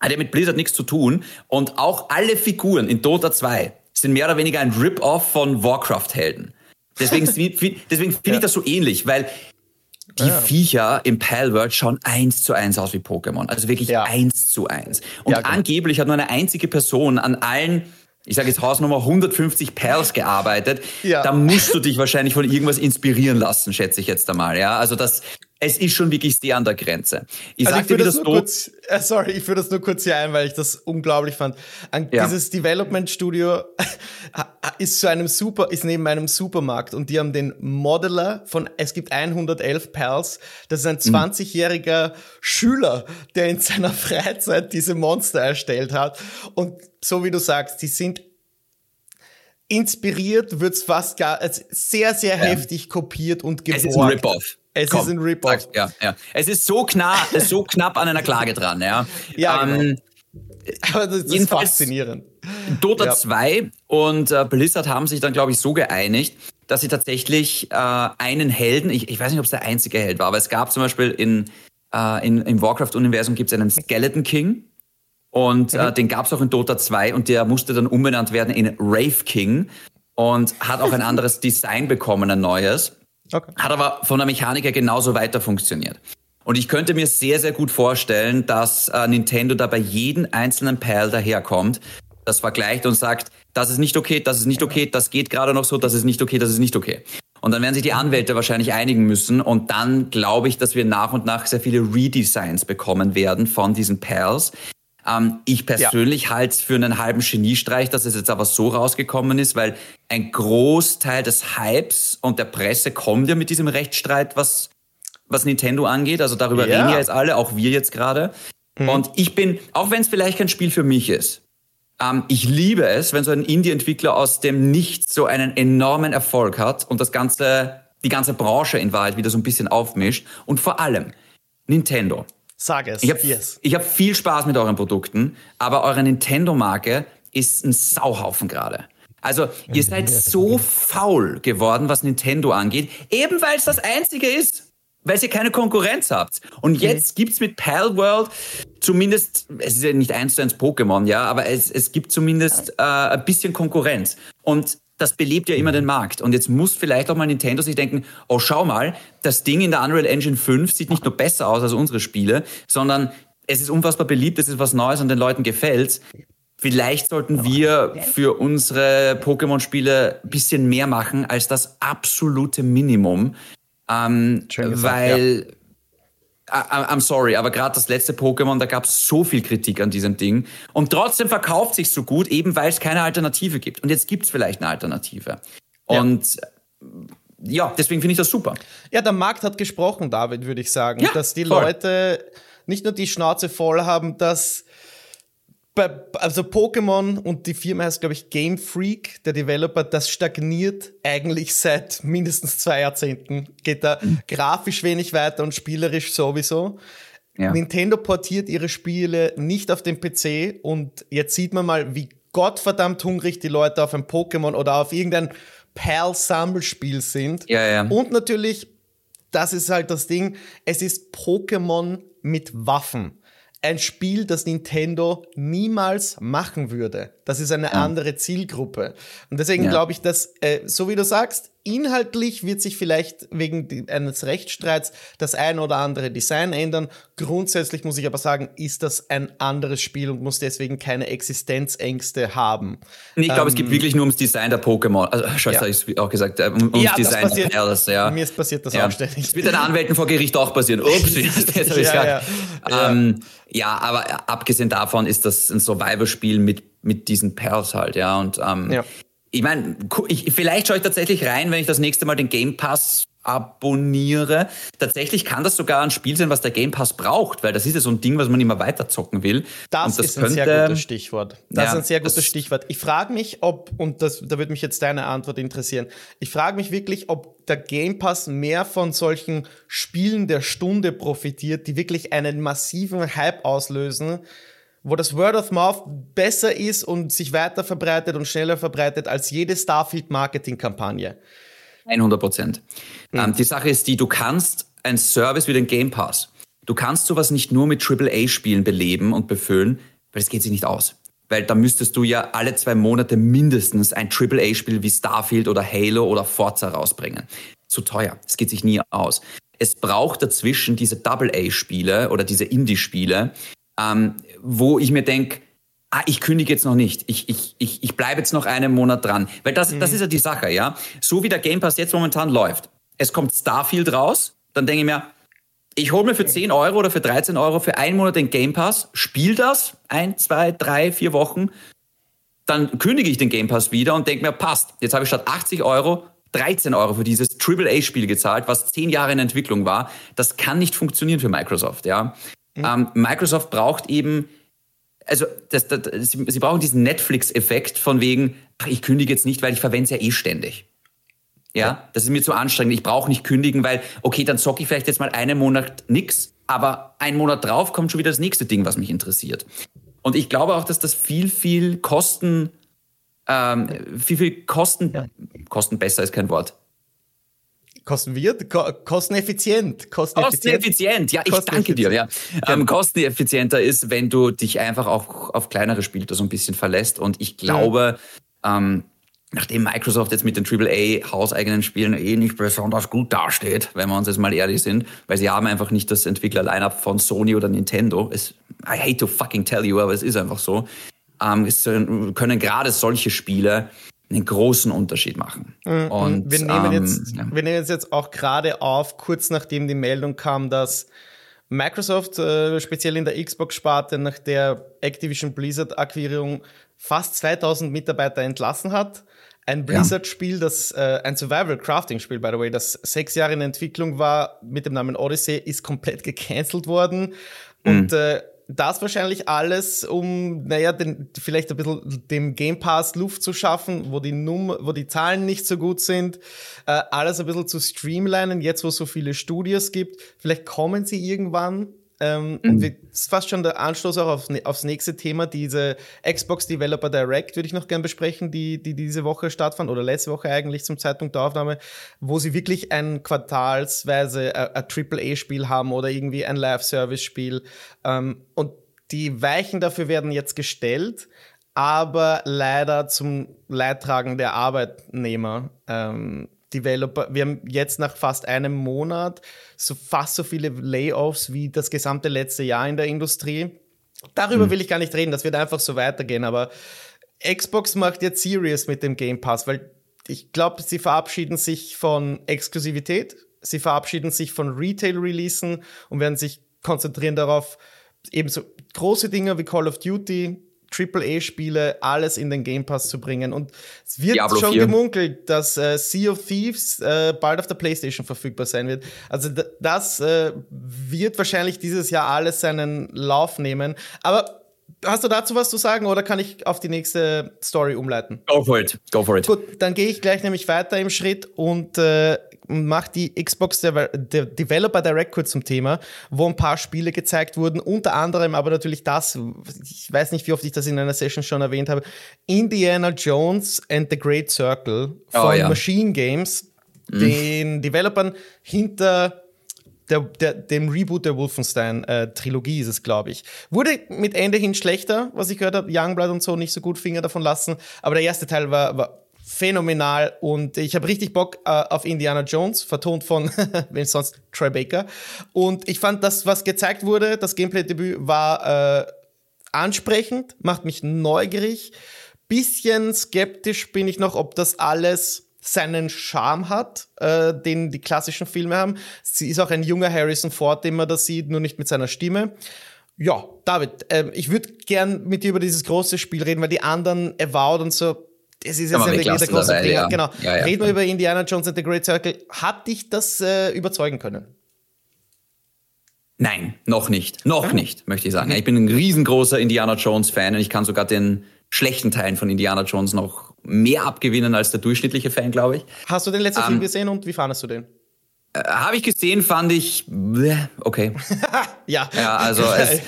hat ja mit Blizzard nichts zu tun. Und auch alle Figuren in Dota 2 sind mehr oder weniger ein Rip-Off von Warcraft-Helden. Deswegen, (laughs) deswegen finde ja. ich das so ähnlich, weil die ja. Viecher im Palworld schauen eins zu eins aus wie Pokémon. Also wirklich ja. eins zu eins. Und ja, angeblich hat nur eine einzige Person an allen, ich sage jetzt Hausnummer 150 Pals gearbeitet. Ja. Da musst du dich wahrscheinlich von irgendwas inspirieren lassen, schätze ich jetzt einmal. Ja, also das, es ist schon wirklich die an der Grenze. Ich also sagte, ich das, das kurz, äh, sorry, ich führe das nur kurz hier ein, weil ich das unglaublich fand. An ja. Dieses Development Studio (laughs) ist zu einem super, ist neben einem Supermarkt und die haben den Modeler von, es gibt 111 Pals. Das ist ein 20-jähriger mhm. Schüler, der in seiner (laughs) Freizeit diese Monster erstellt hat. Und so wie du sagst, die sind inspiriert, wird's fast gar, sehr, sehr ja. heftig kopiert und geborgt. Es ist ein Rip-Off. Es Komm, ist ein Rip-Off. Ja, ja. Es ist so knapp, so knapp an einer Klage dran, ja. Ja, genau. ähm, Aber das ist faszinierend. Dota ja. 2 und äh, Blizzard haben sich dann, glaube ich, so geeinigt, dass sie tatsächlich äh, einen Helden, ich, ich weiß nicht, ob es der einzige Held war, aber es gab zum Beispiel in, äh, in im Warcraft-Universum gibt es einen Skeleton King. Und äh, mhm. den gab es auch in Dota 2 und der musste dann umbenannt werden in Rave King und hat auch ein anderes Design bekommen, ein neues. Okay. Hat aber von der Mechanik her genauso weiter funktioniert. Und ich könnte mir sehr, sehr gut vorstellen, dass äh, Nintendo da bei jedem einzelnen Perl daherkommt, das vergleicht und sagt, das ist nicht okay, das ist nicht okay, das geht gerade noch so, das ist nicht okay, das ist nicht okay. Und dann werden sich die Anwälte wahrscheinlich einigen müssen und dann glaube ich, dass wir nach und nach sehr viele Redesigns bekommen werden von diesen Perls. Ähm, ich persönlich ja. halte es für einen halben Geniestreich, dass es jetzt aber so rausgekommen ist, weil ein Großteil des Hypes und der Presse kommt ja mit diesem Rechtsstreit, was, was Nintendo angeht. Also darüber ja. reden ja jetzt alle, auch wir jetzt gerade. Mhm. Und ich bin, auch wenn es vielleicht kein Spiel für mich ist, ähm, ich liebe es, wenn so ein Indie-Entwickler aus dem Nichts so einen enormen Erfolg hat und das ganze, die ganze Branche in Wahrheit wieder so ein bisschen aufmischt. Und vor allem Nintendo Sag es. Ich habe yes. hab viel Spaß mit euren Produkten, aber eure Nintendo-Marke ist ein Sauhaufen gerade. Also ihr seid so faul geworden, was Nintendo angeht, eben weil es das Einzige ist weil ihr keine Konkurrenz habt. Und jetzt gibt's mit Pal World zumindest, es ist ja nicht eins zu eins Pokémon, ja, aber es, es gibt zumindest äh, ein bisschen Konkurrenz. Und das belebt ja immer den Markt. Und jetzt muss vielleicht auch mal Nintendo sich denken, oh, schau mal, das Ding in der Unreal Engine 5 sieht nicht nur besser aus als unsere Spiele, sondern es ist unfassbar beliebt, es ist was Neues und den Leuten gefällt. Vielleicht sollten wir für unsere Pokémon-Spiele ein bisschen mehr machen als das absolute Minimum. Ähm, weil ja. I'm sorry, aber gerade das letzte Pokémon, da gab es so viel Kritik an diesem Ding. Und trotzdem verkauft sich so gut, eben weil es keine Alternative gibt. Und jetzt gibt es vielleicht eine Alternative. Und ja, ja deswegen finde ich das super. Ja, der Markt hat gesprochen, David, würde ich sagen. Ja, dass die voll. Leute nicht nur die Schnauze voll haben, dass also Pokémon und die Firma heißt, glaube ich, Game Freak, der Developer, das stagniert eigentlich seit mindestens zwei Jahrzehnten. Geht da mhm. grafisch wenig weiter und spielerisch sowieso. Ja. Nintendo portiert ihre Spiele nicht auf den PC und jetzt sieht man mal, wie gottverdammt hungrig die Leute auf ein Pokémon oder auf irgendein Perl-Sammelspiel sind. Ja, ja. Und natürlich, das ist halt das Ding, es ist Pokémon mit Waffen ein Spiel, das Nintendo niemals machen würde. Das ist eine ja. andere Zielgruppe. Und deswegen ja. glaube ich, dass, äh, so wie du sagst, inhaltlich wird sich vielleicht wegen eines Rechtsstreits das ein oder andere Design ändern. Grundsätzlich muss ich aber sagen, ist das ein anderes Spiel und muss deswegen keine Existenzängste haben. Ich glaube, ähm, es geht wirklich nur ums Design der Pokémon. Also, Scheiße, ja. ich auch gesagt, äh, um, ums ja, Design passiert, der Perls. Ja. Mir ist passiert das ja. auch ständig. Das wird den Anwälten vor Gericht auch passieren. Ups, (laughs) jetzt habe ich ja, ja. Ähm, ja, aber abgesehen davon ist das ein Survival-Spiel mit, mit diesen Perls halt, ja. Und ähm, ja. Ich meine, ich, vielleicht schaue ich tatsächlich rein, wenn ich das nächste Mal den Game Pass abonniere. Tatsächlich kann das sogar ein Spiel sein, was der Game Pass braucht, weil das ist ja so ein Ding, was man immer weiter zocken will. Das, das ist ein könnte, sehr gutes Stichwort. Das ja, ist ein sehr gutes Stichwort. Ich frage mich, ob, und das, da würde mich jetzt deine Antwort interessieren, ich frage mich wirklich, ob der Game Pass mehr von solchen Spielen der Stunde profitiert, die wirklich einen massiven Hype auslösen, wo das Word of Mouth besser ist und sich weiter verbreitet und schneller verbreitet als jede Starfield-Marketing-Kampagne. 100 Prozent. Mhm. Ähm, die Sache ist die, du kannst ein Service wie den Game Pass, du kannst sowas nicht nur mit AAA-Spielen beleben und befüllen, weil es geht sich nicht aus. Weil da müsstest du ja alle zwei Monate mindestens ein AAA-Spiel wie Starfield oder Halo oder Forza rausbringen. Zu teuer. Es geht sich nie aus. Es braucht dazwischen diese Double-A-Spiele oder diese Indie-Spiele, ähm, wo ich mir denke, ah, ich kündige jetzt noch nicht. Ich, ich, ich, ich bleibe jetzt noch einen Monat dran. Weil das, mhm. das ist ja die Sache, ja. So wie der Game Pass jetzt momentan läuft. Es kommt Starfield raus, dann denke ich mir, ich hole mir für 10 Euro oder für 13 Euro für einen Monat den Game Pass, spiele das ein, zwei, drei, vier Wochen, dann kündige ich den Game Pass wieder und denke mir, passt, jetzt habe ich statt 80 Euro 13 Euro für dieses AAA-Spiel gezahlt, was zehn Jahre in Entwicklung war. Das kann nicht funktionieren für Microsoft. Ja, mhm. ähm, Microsoft braucht eben, also das, das, sie, sie brauchen diesen Netflix-Effekt von wegen, ach, ich kündige jetzt nicht, weil ich verwende es ja eh ständig. Ja, das ist mir zu anstrengend. Ich brauche nicht kündigen, weil, okay, dann zocke ich vielleicht jetzt mal einen Monat nix, aber einen Monat drauf kommt schon wieder das nächste Ding, was mich interessiert. Und ich glaube auch, dass das viel, viel Kosten, ähm, viel, viel Kosten, ja. Kosten besser ist kein Wort. Kosten wird? Ko kosteneffizient. Kosteneffizient. Kosteneffizient, ja, ich danke dir. Ja. Ähm, kosteneffizienter ist, wenn du dich einfach auch auf kleinere Spiele so ein bisschen verlässt. Und ich glaube, ja. ähm, nachdem Microsoft jetzt mit den AAA hauseigenen Spielen eh nicht besonders gut dasteht, wenn wir uns jetzt mal ehrlich sind, weil sie haben einfach nicht das Entwickler-Line-Up von Sony oder Nintendo. Es, I hate to fucking tell you, aber es ist einfach so. Ähm, es können gerade solche Spiele einen großen Unterschied machen. Mhm. Und wir nehmen, ähm, jetzt, ja. wir nehmen jetzt auch gerade auf, kurz nachdem die Meldung kam, dass Microsoft, äh, speziell in der Xbox-Sparte, nach der Activision Blizzard-Akquirierung fast 2000 Mitarbeiter entlassen hat. Ein Blizzard-Spiel, das äh, ein Survival-Crafting-Spiel, by the way, das sechs Jahre in Entwicklung war, mit dem Namen Odyssey, ist komplett gecancelt worden. Mhm. Und äh, das wahrscheinlich alles, um, naja, den, vielleicht ein bisschen dem Game Pass Luft zu schaffen, wo die Nummer, wo die Zahlen nicht so gut sind, äh, alles ein bisschen zu streamlinen, jetzt wo es so viele Studios gibt. Vielleicht kommen sie irgendwann ähm, mhm. Und das ist fast schon der Anstoß auch aufs, aufs, nächste Thema, diese Xbox Developer Direct würde ich noch gern besprechen, die, die diese Woche stattfand oder letzte Woche eigentlich zum Zeitpunkt der Aufnahme, wo sie wirklich ein quartalsweise ein AAA-Spiel haben oder irgendwie ein Live-Service-Spiel. Ähm, und die Weichen dafür werden jetzt gestellt, aber leider zum Leidtragen der Arbeitnehmer. Ähm, Developer, wir haben jetzt nach fast einem Monat so fast so viele Layoffs wie das gesamte letzte Jahr in der Industrie. Darüber mhm. will ich gar nicht reden, das wird einfach so weitergehen, aber Xbox macht jetzt serious mit dem Game Pass, weil ich glaube, sie verabschieden sich von Exklusivität, sie verabschieden sich von Retail-Releasen und werden sich konzentrieren darauf, ebenso große Dinge wie Call of Duty, AAA-Spiele alles in den Game Pass zu bringen. Und es wird Diablo schon 4. gemunkelt, dass äh, Sea of Thieves äh, bald auf der PlayStation verfügbar sein wird. Also das äh, wird wahrscheinlich dieses Jahr alles seinen Lauf nehmen. Aber Hast du dazu was zu sagen oder kann ich auf die nächste Story umleiten? Go for it. Go for it. Gut, dann gehe ich gleich nämlich weiter im Schritt und äh, mache die Xbox De De Developer Direct kurz zum Thema, wo ein paar Spiele gezeigt wurden, unter anderem aber natürlich das, ich weiß nicht, wie oft ich das in einer Session schon erwähnt habe, Indiana Jones and the Great Circle oh, von oh, ja. Machine Games, mhm. den Developern hinter der, der, dem Reboot der Wolfenstein-Trilogie äh, ist es, glaube ich. Wurde mit Ende hin schlechter, was ich gehört habe. Youngblood und so nicht so gut Finger davon lassen. Aber der erste Teil war, war phänomenal und ich habe richtig Bock äh, auf Indiana Jones, vertont von, (laughs) wenn sonst, Troy Baker. Und ich fand, das, was gezeigt wurde, das Gameplay-Debüt war äh, ansprechend, macht mich neugierig. Bisschen skeptisch bin ich noch, ob das alles seinen Charme hat, äh, den die klassischen Filme haben. Sie ist auch ein junger Harrison Ford, den man da sieht, nur nicht mit seiner Stimme. Ja, David, äh, ich würde gern mit dir über dieses große Spiel reden, weil die anderen Avowed und so, das ist jetzt ja wirklich der große dabei, ja. Genau. Ja, ja. Reden wir über Indiana Jones and the Great Circle. Hat dich das äh, überzeugen können? Nein, noch nicht. Noch nicht, möchte ich sagen. Ich bin ein riesengroßer Indiana Jones-Fan und ich kann sogar den schlechten Teilen von Indiana Jones noch mehr abgewinnen als der durchschnittliche Fan, glaube ich. Hast du den letzten ähm, Film gesehen und wie fandest du den? Äh, Habe ich gesehen, fand ich okay. (laughs) ja. Ja, also (laughs) es,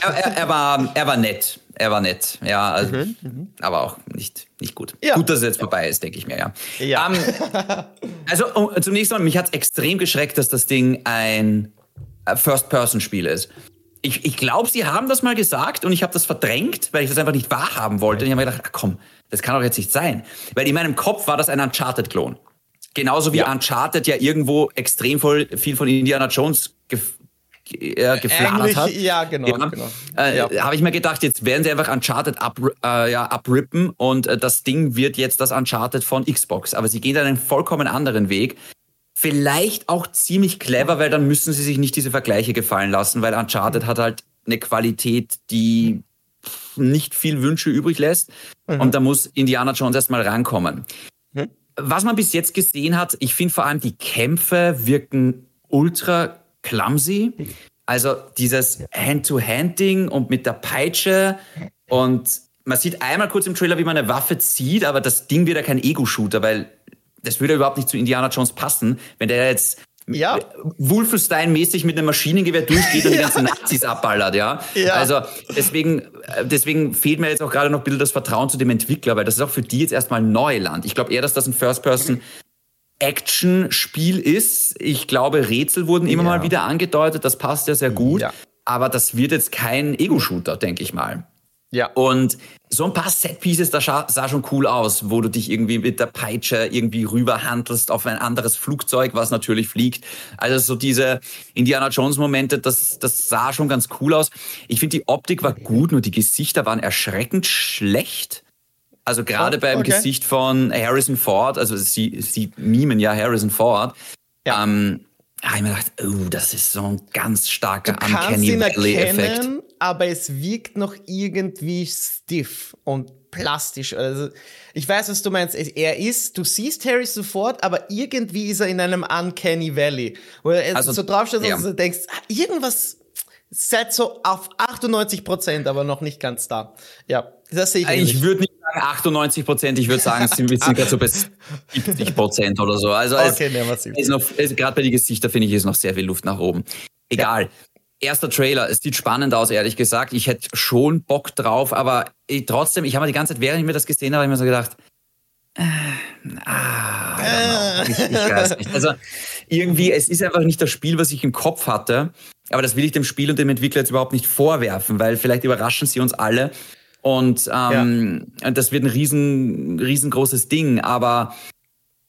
er, er, er, war, er war nett. Er war nett, ja, also, mhm, mhm. aber auch nicht, nicht gut. Ja. Gut, dass es jetzt vorbei ist, denke ich mir, ja. ja. Um, ähm, (laughs) also um, zunächst mal, mich hat es extrem geschreckt, dass das Ding ein äh, First-Person-Spiel ist ich, ich glaube, sie haben das mal gesagt und ich habe das verdrängt, weil ich das einfach nicht wahrhaben wollte. Und ich habe mir gedacht, ach komm, das kann doch jetzt nicht sein. Weil in meinem Kopf war das ein Uncharted-Klon. Genauso wie ja. Uncharted ja irgendwo extrem voll, viel von Indiana Jones äh, gefladert hat. Ja, genau. Ja, genau. Äh, ja. Habe ich mir gedacht, jetzt werden sie einfach Uncharted ab, äh, ja, abrippen und äh, das Ding wird jetzt das Uncharted von Xbox. Aber sie gehen dann einen vollkommen anderen Weg Vielleicht auch ziemlich clever, weil dann müssen sie sich nicht diese Vergleiche gefallen lassen, weil Uncharted hat halt eine Qualität, die nicht viel Wünsche übrig lässt. Mhm. Und da muss Indiana Jones erstmal rankommen. Mhm. Was man bis jetzt gesehen hat, ich finde vor allem die Kämpfe wirken ultra clumsy. Also dieses Hand-to-Hand-Ding und mit der Peitsche und man sieht einmal kurz im Trailer, wie man eine Waffe zieht, aber das Ding wird ja kein Ego-Shooter, weil das würde überhaupt nicht zu Indiana Jones passen, wenn der jetzt ja. Wolfenstein-mäßig mit einem Maschinengewehr durchgeht und die (laughs) ganzen Nazis abballert, ja? ja. Also deswegen, deswegen fehlt mir jetzt auch gerade noch ein bisschen das Vertrauen zu dem Entwickler, weil das ist auch für die jetzt erstmal Neuland. Ich glaube eher, dass das ein First-Person Action-Spiel ist. Ich glaube, Rätsel wurden immer ja. mal wieder angedeutet, das passt ja sehr gut. Ja. Aber das wird jetzt kein Ego-Shooter, denke ich mal. Ja. Und so ein paar Set-Pieces, da sah schon cool aus, wo du dich irgendwie mit der Peitsche irgendwie rüberhandelst auf ein anderes Flugzeug, was natürlich fliegt. Also so diese Indiana Jones-Momente, das, das sah schon ganz cool aus. Ich finde, die Optik war gut, nur die Gesichter waren erschreckend schlecht. Also gerade oh, beim okay. Gesicht von Harrison Ford, also sie, sie mimen ja Harrison Ford. Ja. Ähm, habe ich mir gedacht, oh, das ist so ein ganz starker du Uncanny Valley-Effekt. Aber es wirkt noch irgendwie stiff und plastisch. Also ich weiß, was du meinst. Er ist, du siehst Harry sofort, aber irgendwie ist er in einem Uncanny Valley. Wo er also, so draufsteht ja. und du denkst, ah, irgendwas seid so auf 98 Prozent, aber noch nicht ganz da. Ja, das sehe ich. Ich würde nicht sagen 98 Prozent, ich würde sagen, es sind wir circa so bis 70 Prozent oder so. Also okay, es, nee, ist noch, gerade bei den Gesichtern finde ich, ist noch sehr viel Luft nach oben. Egal. Ja. Erster Trailer, es sieht spannend aus, ehrlich gesagt. Ich hätte schon Bock drauf, aber ich, trotzdem, ich habe mir die ganze Zeit, während ich mir das gesehen habe, immer so gedacht, äh, ah, ich, ich weiß nicht. Also irgendwie, es ist einfach nicht das Spiel, was ich im Kopf hatte. Aber das will ich dem Spiel und dem Entwickler jetzt überhaupt nicht vorwerfen, weil vielleicht überraschen sie uns alle und ähm, ja. das wird ein riesen, riesengroßes Ding. Aber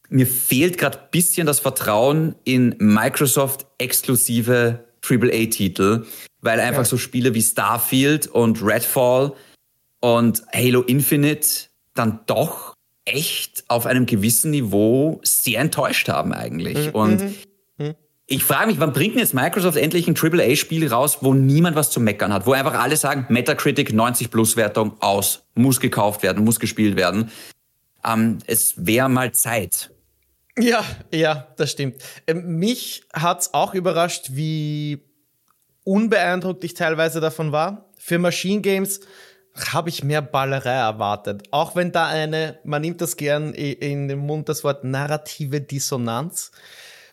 mir fehlt gerade ein bisschen das Vertrauen in Microsoft exklusive AAA-Titel, weil einfach ja. so Spiele wie Starfield und Redfall und Halo Infinite dann doch echt auf einem gewissen Niveau sehr enttäuscht haben eigentlich. Mhm. Und mhm. Ich frage mich, wann bringt denn jetzt Microsoft endlich ein AAA-Spiel raus, wo niemand was zu meckern hat, wo einfach alle sagen, Metacritic 90 Plus Wertung aus, muss gekauft werden, muss gespielt werden. Ähm, es wäre mal Zeit. Ja, ja, das stimmt. Ähm, mich hat's auch überrascht, wie unbeeindruckt ich teilweise davon war. Für Machine Games habe ich mehr Ballerei erwartet. Auch wenn da eine, man nimmt das gern in den Mund, das Wort narrative Dissonanz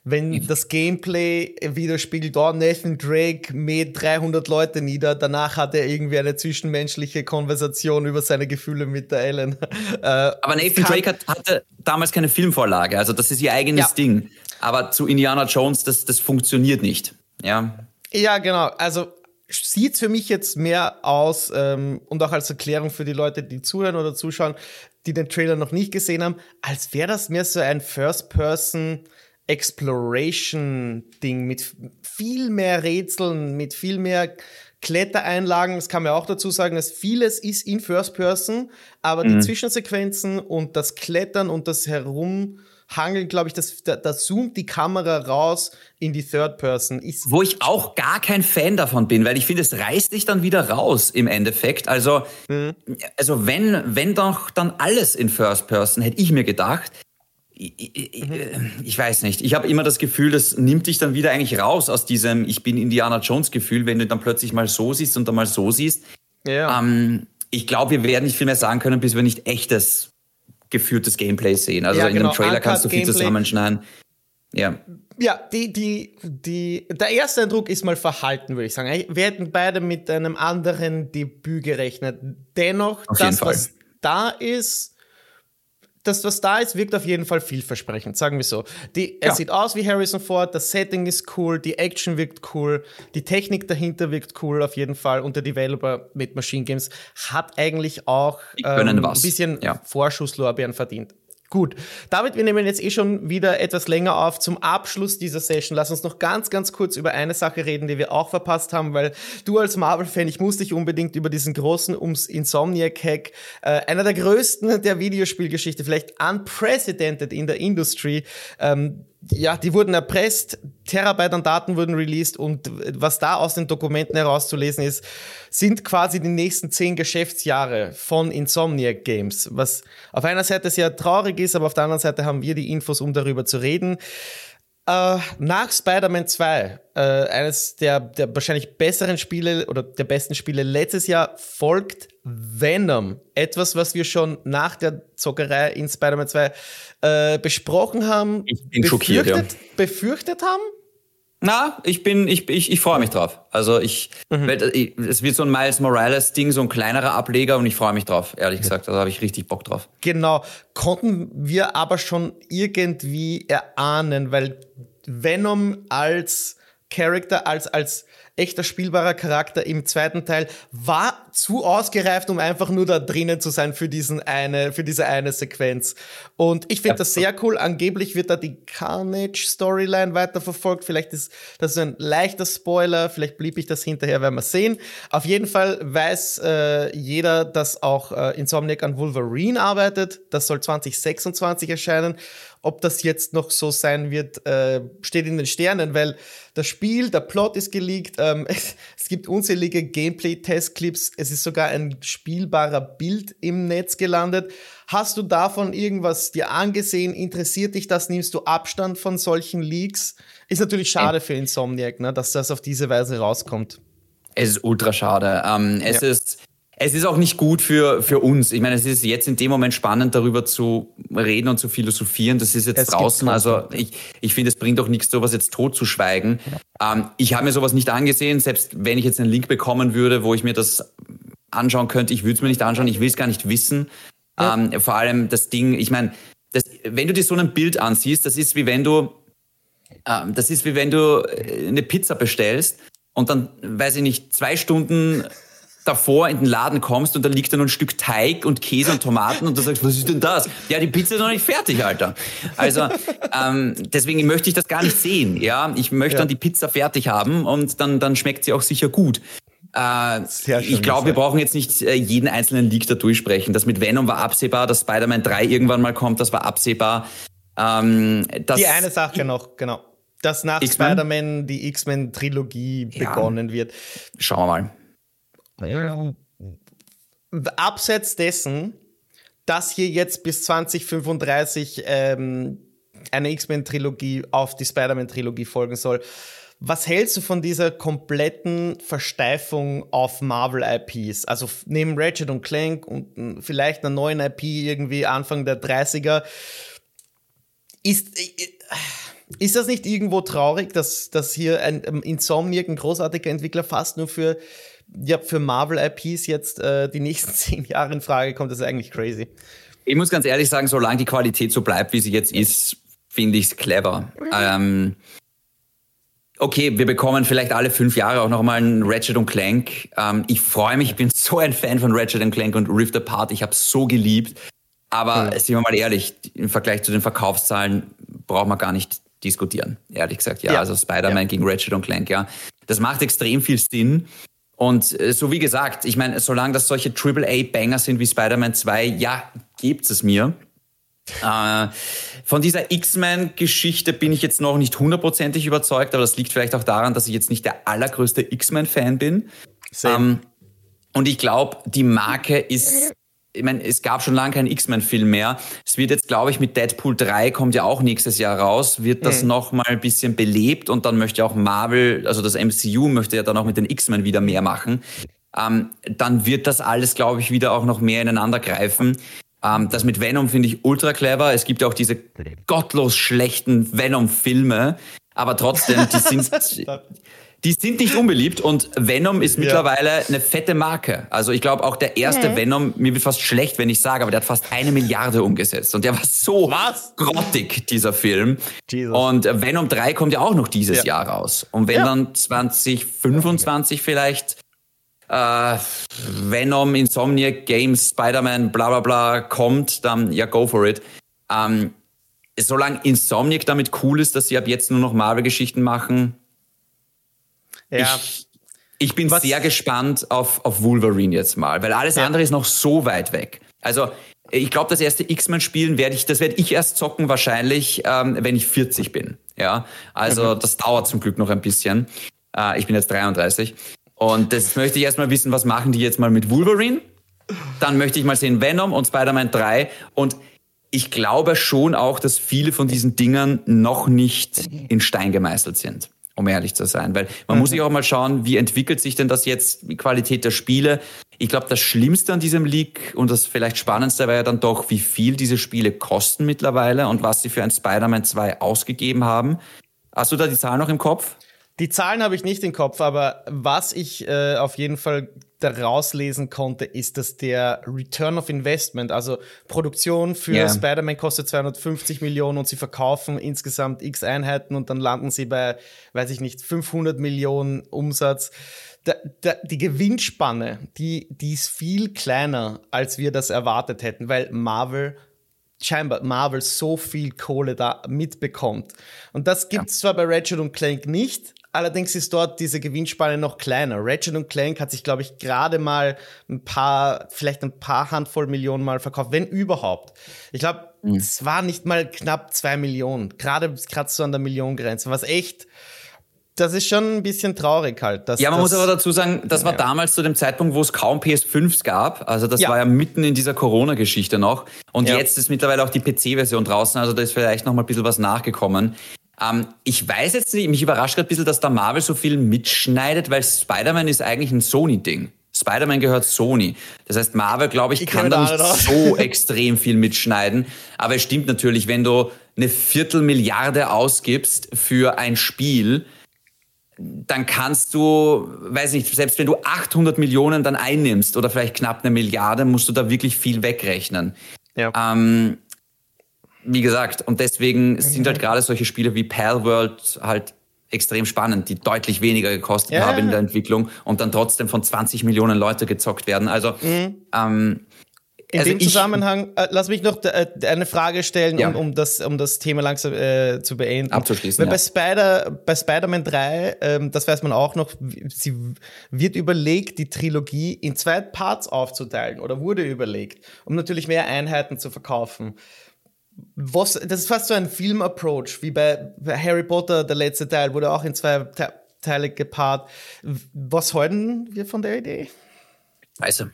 wenn das Gameplay widerspiegelt, oh, Nathan Drake mäht 300 Leute nieder, danach hat er irgendwie eine zwischenmenschliche Konversation über seine Gefühle mit der Ellen. (laughs) Äh, Aber Nathan Drake hat, hatte damals keine Filmvorlage, also das ist ihr eigenes ja. Ding. Aber zu Indiana Jones, das, das funktioniert nicht. Ja. Ja, genau. Also sieht für mich jetzt mehr aus ähm, und auch als Erklärung für die Leute, die zuhören oder zuschauen, die den Trailer noch nicht gesehen haben, als wäre das mehr so ein First-Person- Exploration-Ding mit viel mehr Rätseln, mit viel mehr Klettereinlagen. Das kann man auch dazu sagen, dass vieles ist in First Person, aber mhm. die Zwischensequenzen und das Klettern und das Herumhangeln, glaube ich, das, da, da, zoomt die Kamera raus in die Third Person. Ist Wo ich auch gar kein Fan davon bin, weil ich finde, es reißt dich dann wieder raus im Endeffekt. Also, mhm. also wenn, wenn doch dann alles in First Person, hätte ich mir gedacht, ich, weiß nicht. Ich habe immer das Gefühl, das nimmt dich dann wieder eigentlich raus aus diesem Ich bin Indiana Jones Gefühl, wenn du dann plötzlich mal so siehst und dann mal so siehst. Ja. Ähm, ich glaube, wir werden nicht viel mehr sagen können, bis wir nicht echtes geführtes Gameplay sehen. Also ja, genau. in einem Trailer Uncut kannst du viel Gameplay. zusammenschneiden. Ja. Ja, die, die, die, der erste Eindruck ist mal verhalten, würde ich sagen. Wir hätten beide mit einem anderen Debüt gerechnet. Dennoch, Auf das, was da ist, das, was da ist, wirkt auf jeden Fall vielversprechend, sagen wir so. Die, er ja. sieht aus wie Harrison Ford, das Setting ist cool, die Action wirkt cool, die Technik dahinter wirkt cool auf jeden Fall und der Developer mit Machine Games hat eigentlich auch ähm, ein bisschen ja. Vorschusslorbeeren verdient. Gut, David, wir nehmen jetzt eh schon wieder etwas länger auf. Zum Abschluss dieser Session, lass uns noch ganz, ganz kurz über eine Sache reden, die wir auch verpasst haben, weil du als Marvel-Fan, ich muss dich unbedingt über diesen großen ums Insomniac-Hack, äh, einer der größten der Videospielgeschichte, vielleicht unprecedented in der Industry, ähm, ja, die wurden erpresst, Terabyte an Daten wurden released und was da aus den Dokumenten herauszulesen ist, sind quasi die nächsten zehn Geschäftsjahre von Insomniac Games, was auf einer Seite sehr traurig ist, aber auf der anderen Seite haben wir die Infos, um darüber zu reden. Äh, nach Spider-Man 2, äh, eines der, der wahrscheinlich besseren Spiele oder der besten Spiele letztes Jahr, folgt Venom. Etwas, was wir schon nach der Zockerei in Spider-Man 2 äh, besprochen haben, ich bin schockiert, ja. befürchtet haben. Na, ich bin, ich, ich, ich freue mich drauf. Also ich, mhm. es wird so ein Miles Morales Ding, so ein kleinerer Ableger und ich freue mich drauf, ehrlich gesagt. Da habe ich richtig Bock drauf. Genau. Konnten wir aber schon irgendwie erahnen, weil Venom als Character, als, als echter spielbarer Charakter im zweiten Teil war zu ausgereift, um einfach nur da drinnen zu sein für diesen eine, für diese eine Sequenz. Und ich finde ja. das sehr cool. Angeblich wird da die Carnage-Storyline weiterverfolgt. Vielleicht ist das ein leichter Spoiler. Vielleicht blieb ich das hinterher, werden wir sehen. Auf jeden Fall weiß äh, jeder, dass auch äh, Insomniac an Wolverine arbeitet. Das soll 2026 erscheinen. Ob das jetzt noch so sein wird, äh, steht in den Sternen, weil das Spiel, der Plot ist geleakt, ähm, (laughs) es, gibt unzählige Gameplay-Test-Clips, es ist sogar ein spielbarer Bild im Netz gelandet. Hast du davon irgendwas dir angesehen? Interessiert dich das? Nimmst du Abstand von solchen Leaks? Ist natürlich schade für Insomniac, ne, dass das auf diese Weise rauskommt. Es ist ultra schade. Ähm, es ja. ist es ist auch nicht gut für, für uns. Ich meine, es ist jetzt in dem Moment spannend, darüber zu reden und zu philosophieren. Das ist jetzt es draußen. Also ich, ich finde, es bringt auch nichts, sowas jetzt tot zu schweigen. Ähm, ich habe mir sowas nicht angesehen, selbst wenn ich jetzt einen Link bekommen würde, wo ich mir das anschauen könnte. Ich würde es mir nicht anschauen, ich will es gar nicht wissen. Ja. Ähm, vor allem das Ding, ich meine, das, wenn du dir so ein Bild ansiehst, das ist wie wenn du, ähm, das ist wie wenn du äh, eine Pizza bestellst und dann, weiß ich nicht, zwei Stunden davor in den Laden kommst und da liegt dann ein Stück Teig und Käse und Tomaten und du sagst, was ist denn das? Ja, die Pizza ist noch nicht fertig, Alter. Also ähm, deswegen möchte ich das gar nicht sehen. Ja, ich möchte ja. dann die Pizza fertig haben und dann dann schmeckt sie auch sicher gut. Äh, ich glaube, wir brauchen jetzt nicht äh, jeden einzelnen Leak da durchsprechen. Das mit Venom war absehbar, dass Spider-Man 3 irgendwann mal kommt, das war absehbar. Ähm, die eine Sache noch, genau. Dass nach Spider-Man die X-Men-Trilogie ja. begonnen wird. Schauen wir mal. Abseits dessen, dass hier jetzt bis 2035 ähm, eine X-Men-Trilogie auf die Spider-Man-Trilogie folgen soll. Was hältst du von dieser kompletten Versteifung auf Marvel-IPs? Also neben Ratchet und Clank und vielleicht einer neuen IP irgendwie Anfang der 30er. Ist, äh, ist das nicht irgendwo traurig, dass, dass hier ein Insomniac, ein großartiger Entwickler, fast nur für ja, für Marvel-IPs jetzt äh, die nächsten (laughs) zehn Jahre in Frage kommt, das ist eigentlich crazy. Ich muss ganz ehrlich sagen, solange die Qualität so bleibt, wie sie jetzt ist, finde ich es clever. Ähm, okay, wir bekommen vielleicht alle fünf Jahre auch nochmal ein Ratchet und Clank. Ähm, ich freue mich, ich bin (laughs) so ein Fan von Ratchet und Clank und Rift Apart. Ich habe es so geliebt. Aber mhm. sind wir mal ehrlich, im Vergleich zu den Verkaufszahlen braucht man gar nicht diskutieren. Ehrlich gesagt, ja. ja. Also Spider-Man ja. gegen Ratchet und Clank, ja. Das macht extrem viel Sinn. Und äh, so wie gesagt, ich meine, solange das solche AAA-Banger sind wie Spider-Man 2, ja, gibt es mir. Äh, von dieser X-Men-Geschichte bin ich jetzt noch nicht hundertprozentig überzeugt, aber das liegt vielleicht auch daran, dass ich jetzt nicht der allergrößte X-Men-Fan bin. Ähm, und ich glaube, die Marke ist ich meine, es gab schon lange keinen X-Men-Film mehr. Es wird jetzt, glaube ich, mit Deadpool 3 kommt ja auch nächstes Jahr raus, wird das mhm. noch mal ein bisschen belebt und dann möchte auch Marvel, also das MCU möchte ja dann auch mit den X-Men wieder mehr machen. Ähm, dann wird das alles, glaube ich, wieder auch noch mehr ineinander greifen. Ähm, das mit Venom finde ich ultra clever. Es gibt ja auch diese gottlos schlechten Venom-Filme, aber trotzdem, die (laughs) sind, die sind nicht unbeliebt und Venom ist mittlerweile ja. eine fette Marke. Also ich glaube auch der erste okay. Venom, mir wird fast schlecht, wenn ich sage, aber der hat fast eine Milliarde umgesetzt und der war so Was? grottig, dieser Film. Jesus. Und Venom 3 kommt ja auch noch dieses ja. Jahr raus. Und wenn ja. dann 2025 vielleicht äh, Venom, Insomniac, Games, Spider-Man, bla bla bla kommt, dann ja, go for it. Ähm, solange Insomniac damit cool ist, dass sie ab jetzt nur noch Marvel-Geschichten machen, ja. Ich, ich bin Was? sehr gespannt auf, auf Wolverine jetzt mal, weil alles ja. andere ist noch so weit weg. Also ich glaube, das erste X-Men-Spielen werde ich, das werde ich erst zocken wahrscheinlich, ähm, wenn ich 40 bin. Ja, also mhm. das dauert zum Glück noch ein bisschen. Äh, ich bin jetzt 33 und das möchte ich erstmal wissen, was machen die jetzt mal mit Wolverine? Dann möchte ich mal sehen Venom und Spider-Man 3 und ich glaube schon auch, dass viele von diesen Dingern noch nicht in Stein gemeißelt sind um ehrlich zu sein. Weil man mhm. muss sich auch mal schauen, wie entwickelt sich denn das jetzt, die Qualität der Spiele. Ich glaube, das Schlimmste an diesem Leak und das vielleicht Spannendste war ja dann doch, wie viel diese Spiele kosten mittlerweile und was sie für ein Spider-Man 2 ausgegeben haben. Hast du da die Zahl noch im Kopf? Die Zahlen habe ich nicht im Kopf, aber was ich äh, auf jeden Fall daraus lesen konnte, ist, dass der Return of Investment, also Produktion für yeah. Spider-Man kostet 250 Millionen und sie verkaufen insgesamt x Einheiten und dann landen sie bei, weiß ich nicht, 500 Millionen Umsatz. Da, da, die Gewinnspanne, die, die ist viel kleiner, als wir das erwartet hätten, weil Marvel scheinbar Marvel so viel Kohle da mitbekommt. Und das gibt es ja. zwar bei Ratchet und Clank nicht, Allerdings ist dort diese Gewinnspanne noch kleiner. Ratchet und Clank hat sich, glaube ich, gerade mal ein paar, vielleicht ein paar Handvoll Millionen Mal verkauft, wenn überhaupt. Ich glaube, mhm. es war nicht mal knapp zwei Millionen. Gerade kratzt so an der Millionengrenze, was echt das ist schon ein bisschen traurig halt. Dass, ja, man muss aber dazu sagen, das war ja. damals zu dem Zeitpunkt, wo es kaum PS5s gab. Also das ja. war ja mitten in dieser Corona-Geschichte noch. Und ja. jetzt ist mittlerweile auch die PC-Version draußen. Also da ist vielleicht noch mal ein bisschen was nachgekommen. Ähm, ich weiß jetzt nicht, mich überrascht gerade ein bisschen, dass da Marvel so viel mitschneidet, weil Spider-Man ist eigentlich ein Sony-Ding. Spider-Man gehört Sony. Das heißt, Marvel, glaube ich, ich kann da nicht so (laughs) extrem viel mitschneiden. Aber es stimmt natürlich, wenn du eine Viertelmilliarde ausgibst für ein Spiel, dann kannst du, weiß nicht, selbst wenn du 800 Millionen dann einnimmst oder vielleicht knapp eine Milliarde, musst du da wirklich viel wegrechnen. Ja. Ähm, wie gesagt, und deswegen sind halt gerade solche Spiele wie Pal World halt extrem spannend, die deutlich weniger gekostet ja. haben in der Entwicklung und dann trotzdem von 20 Millionen Leute gezockt werden. Also mhm. ähm, in also dem Zusammenhang, äh, lass mich noch äh, eine Frage stellen, ja. um, um, das, um das Thema langsam äh, zu beenden. Abzuschließen. Weil ja. bei, Spider, bei Spider-Man 3, ähm, das weiß man auch noch, sie wird überlegt, die Trilogie in zwei Parts aufzuteilen oder wurde überlegt, um natürlich mehr Einheiten zu verkaufen was, das ist fast so ein Film-Approach, wie bei, Harry Potter, der letzte Teil, wurde auch in zwei Te Teile gepaart. Was halten wir von der Idee? Scheiße.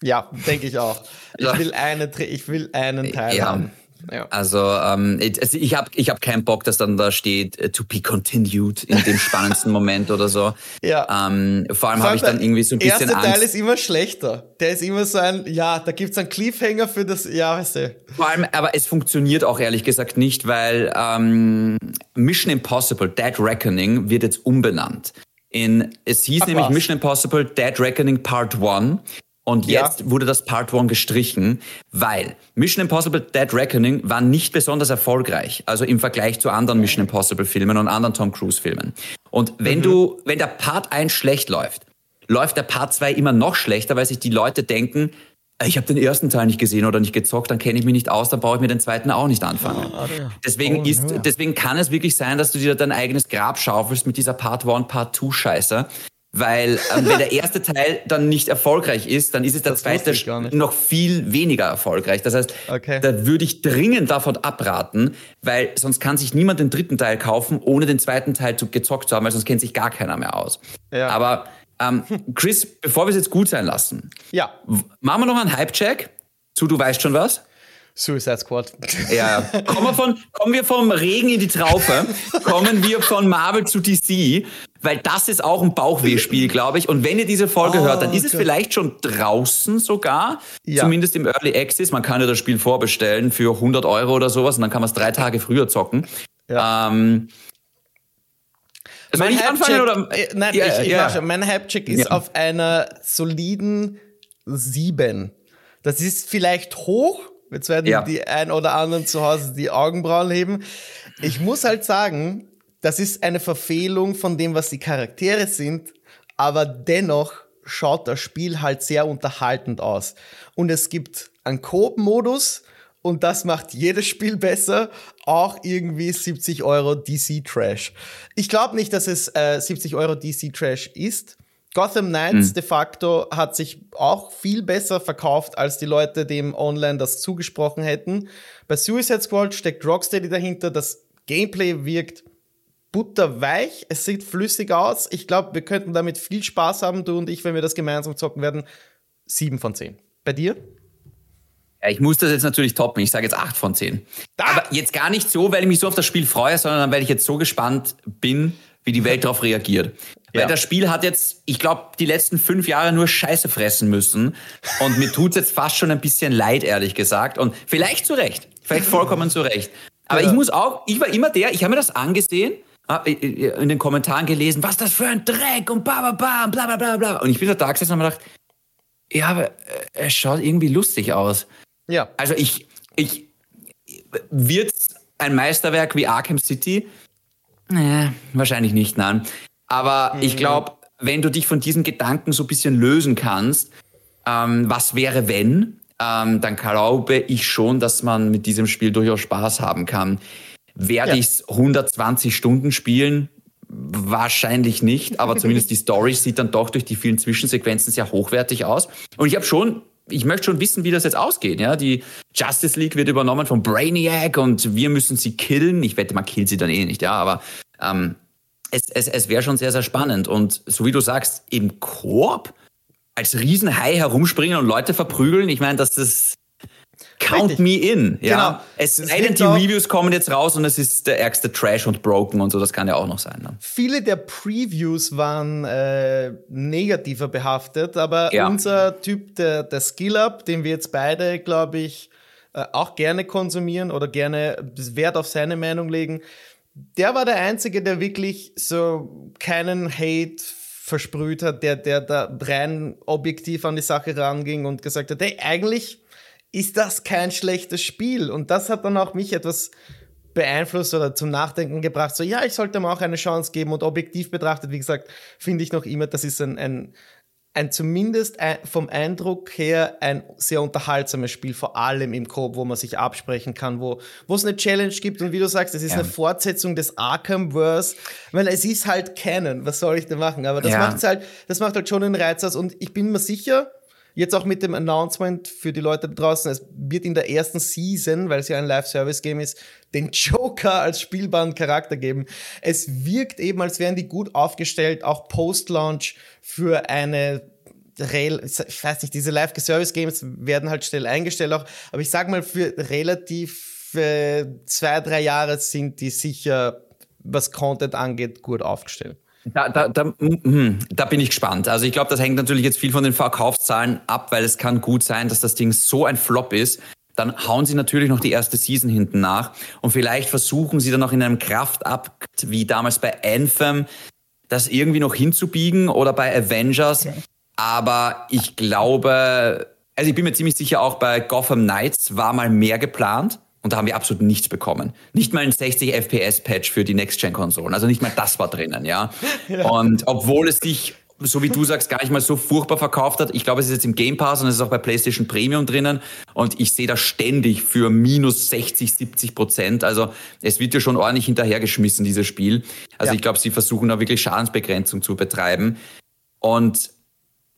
Ja, denke ich auch. Ich will, eine, ich will einen Teil ja. haben. Ja. Also, ähm, ich habe ich hab keinen Bock, dass dann da steht uh, to be continued in dem spannendsten Moment oder so. (laughs) Ja. Ähm, vor allem habe ich dann irgendwie so ein bisschen Angst. Der erste Teil ist immer schlechter. Der ist immer so ein, ja, da gibt's einen Cliffhanger für das, ja, weißt du. Vor allem, aber es funktioniert auch ehrlich gesagt nicht, weil ähm, Mission Impossible Dead Reckoning wird jetzt umbenannt. In, es hieß Ach, nämlich was? Mission Impossible Dead Reckoning Part 1 und jetzt ja. wurde das Part 1 gestrichen, weil Mission Impossible Dead Reckoning war nicht besonders erfolgreich, also im Vergleich zu anderen Mission Impossible Filmen und anderen Tom Cruise Filmen. Und wenn mhm. du, wenn der Part 1 schlecht läuft, läuft der Part 2 immer noch schlechter, weil sich die Leute denken, ich habe den ersten Teil nicht gesehen oder nicht gezockt, dann kenne ich mich nicht aus, dann brauche ich mir den zweiten auch nicht anfangen. Oh, deswegen, oh, ist, deswegen kann es wirklich sein, dass du dir dein eigenes Grab schaufelst mit dieser Part 1, Part 2 Scheiße. Weil (laughs) ähm, wenn der erste Teil dann nicht erfolgreich ist, dann ist es der das zweite noch viel weniger erfolgreich. Das heißt, okay. da würde ich dringend davon abraten, weil sonst kann sich niemand den dritten Teil kaufen, ohne den zweiten Teil zu, gezockt zu haben, weil sonst kennt sich gar keiner mehr aus. Ja. Aber ähm, (laughs) Chris, bevor wir es jetzt gut sein lassen, ja. machen wir noch einen Hype-Check zu Du weißt schon was? Suicide Squad. Ja, kommen wir, von, kommen wir vom Regen in die Traufe, (laughs) kommen wir von Marvel zu DC, weil das ist auch ein Bauchwehspiel, glaube ich. Und wenn ihr diese Folge oh, hört, dann ist es vielleicht schon draußen sogar, ja. zumindest im Early Access. Man kann ja das Spiel vorbestellen für 100 Euro oder sowas und dann kann man es drei Tage früher zocken. Ja. Ähm, mein ich anfangen oder? Äh, nein, ja, ich, ich ja. Mein Hype-Check ist ja. auf einer soliden 7. Das ist vielleicht hoch, Jetzt werden ja. die ein oder anderen zu Hause die Augenbrauen heben. Ich muss halt sagen, das ist eine Verfehlung von dem, was die Charaktere sind, aber dennoch schaut das Spiel halt sehr unterhaltend aus. Und es gibt einen Coop-Modus und das macht jedes Spiel besser. Auch irgendwie 70 Euro DC Trash. Ich glaube nicht, dass es äh, 70 Euro DC Trash ist, Gotham Knights mhm. de facto hat sich auch viel besser verkauft, als die Leute dem online das zugesprochen hätten. Bei Suicide Squad steckt Rocksteady dahinter. Das Gameplay wirkt butterweich. Es sieht flüssig aus. Ich glaube, wir könnten damit viel Spaß haben, du und ich, wenn wir das gemeinsam zocken werden. Sieben von zehn. Bei dir? Ja, ich muss das jetzt natürlich toppen. Ich sage jetzt acht von zehn. Da. Aber jetzt gar nicht so, weil ich mich so auf das Spiel freue, sondern weil ich jetzt so gespannt bin, wie die Welt darauf reagiert. Ja. Weil das Spiel hat jetzt, ich glaube, die letzten fünf Jahre nur Scheiße fressen müssen. Und mir tut's jetzt fast schon ein bisschen leid, ehrlich gesagt. Und vielleicht zu Recht. Vielleicht vollkommen zu Recht. Aber ja. ich muss auch, ich war immer der, ich habe mir das angesehen, in den Kommentaren gelesen, was das für ein Dreck und bla bla bla bla bla bla bla. Und ich bin da gesessen und habe gedacht, ja, aber es schaut irgendwie lustig aus. Ja. Also ich, ich, wird's ein Meisterwerk wie Arkham City? Nee, wahrscheinlich nicht, nein. Aber mhm. ich glaube, wenn du dich von diesen Gedanken so ein bisschen lösen kannst, ähm, was wäre wenn, ähm, dann glaube ich schon, dass man mit diesem Spiel durchaus Spaß haben kann. Werde ja. ich es 120 Stunden spielen? Wahrscheinlich nicht, aber (laughs) zumindest die Story sieht dann doch durch die vielen Zwischensequenzen sehr hochwertig aus. Und ich habe schon ich möchte schon wissen, wie das jetzt ausgeht. Ja, die Justice League wird übernommen von Brainiac und wir müssen sie killen. Ich wette, man killt sie dann eh nicht, ja, aber ähm, es, es, es wäre schon sehr, sehr spannend. Und so wie du sagst, im Koop als Riesenhai herumspringen und Leute verprügeln, ich meine, das ist Count Richtig. me in. Ja. Genau. Es sei denn, die Reviews kommen jetzt raus und es ist der ärgste Trash und Broken und so, das kann ja auch noch sein. Ne? Viele der Previews waren äh, negativer behaftet, aber ja. unser Typ, der, der Skill-Up, den wir jetzt beide, glaube ich, äh, auch gerne konsumieren oder gerne Wert auf seine Meinung legen, der war der Einzige, der wirklich so keinen Hate versprüht hat, der, der da rein objektiv an die Sache ranging und gesagt hat, hey, eigentlich ist das kein schlechtes Spiel. Und das hat dann auch mich etwas beeinflusst oder zum Nachdenken gebracht. So, ja, ich sollte mir auch eine Chance geben und objektiv betrachtet, wie gesagt, finde ich noch immer, das ist ein, ein, ein zumindest ein, vom Eindruck her ein sehr unterhaltsames Spiel, vor allem im Coop, wo man sich absprechen kann, wo, wo es eine Challenge gibt und wie du sagst, es ist ja. eine Fortsetzung des Arkham-Verse, weil es ist halt Canon, was soll ich denn machen? Aber das ja. macht halt, das macht halt schon den Reiz aus und ich bin mir sicher, Jetzt auch mit dem Announcement für die Leute draußen, es wird in der ersten Season, weil es ja ein Live-Service-Game ist, den Joker als spielbaren Charakter geben. Es wirkt eben, als wären die gut aufgestellt, auch Post-Launch für eine ich weiß nicht, diese Live-Service-Games werden halt schnell eingestellt auch, aber ich sag mal, für relativ äh, zwei, drei Jahre sind die sicher, was Content angeht, gut aufgestellt. Da, da, da, hm, da bin ich gespannt. Also ich glaube, das hängt natürlich jetzt viel von den Verkaufszahlen ab, weil es kann gut sein, dass das Ding so ein Flop ist. Dann hauen sie natürlich noch die erste Season hinten nach und vielleicht versuchen sie dann noch in einem Kraftakt wie damals bei Anthem das irgendwie noch hinzubiegen oder bei Avengers. Okay. Aber ich glaube, also ich bin mir ziemlich sicher, auch bei Gotham Knights war mal mehr geplant. Und da haben wir absolut nichts bekommen. Nicht mal ein 60 FPS-Patch für die Next-Gen-Konsolen. Also nicht mal das war drinnen, ja? (laughs) ja. Und obwohl es sich, so wie du sagst, gar nicht mal so furchtbar verkauft hat. Ich glaube, es ist jetzt im Game Pass und es ist auch bei PlayStation Premium drinnen. Und ich sehe das ständig für minus 60, 70 Prozent. Also es wird ja schon ordentlich hinterhergeschmissen, dieses Spiel. Also ja. ich glaube, sie versuchen da wirklich Schadensbegrenzung zu betreiben. Und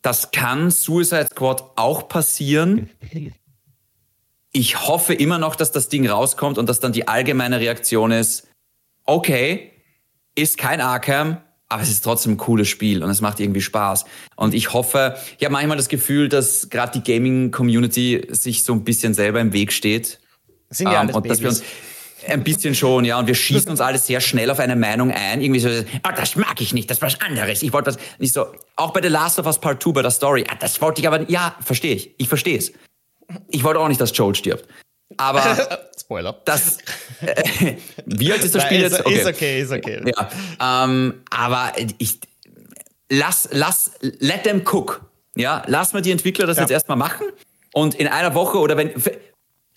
das kann Suicide Squad auch passieren. (laughs) ich hoffe immer noch, dass das Ding rauskommt und dass dann die allgemeine Reaktion ist, okay, ist kein Arkham, aber es ist trotzdem ein cooles Spiel und es macht irgendwie Spaß. Und ich hoffe, ich habe manchmal das Gefühl, dass gerade die Gaming-Community sich so ein bisschen selber im Weg steht. sind ja ähm, und dass wir uns ein bisschen schon, ja, und wir schießen uns alle sehr schnell auf eine Meinung ein. Irgendwie so, ah, das mag ich nicht, das war was anderes. Ich wollte was, nicht so, auch bei The Last of Us Part 2 bei der Story, ah, das wollte ich aber, ja, verstehe ich, ich verstehe es ich wollte auch nicht, dass Joel stirbt. Aber (laughs) Spoiler. Das, äh, (laughs) wie alt ist das Spiel jetzt? Okay. Ist okay, ist okay. Ja, ähm, aber ich lass, lass, let them cook. Ja, lass mal die Entwickler das ja. jetzt erstmal machen. Und in einer Woche oder wenn,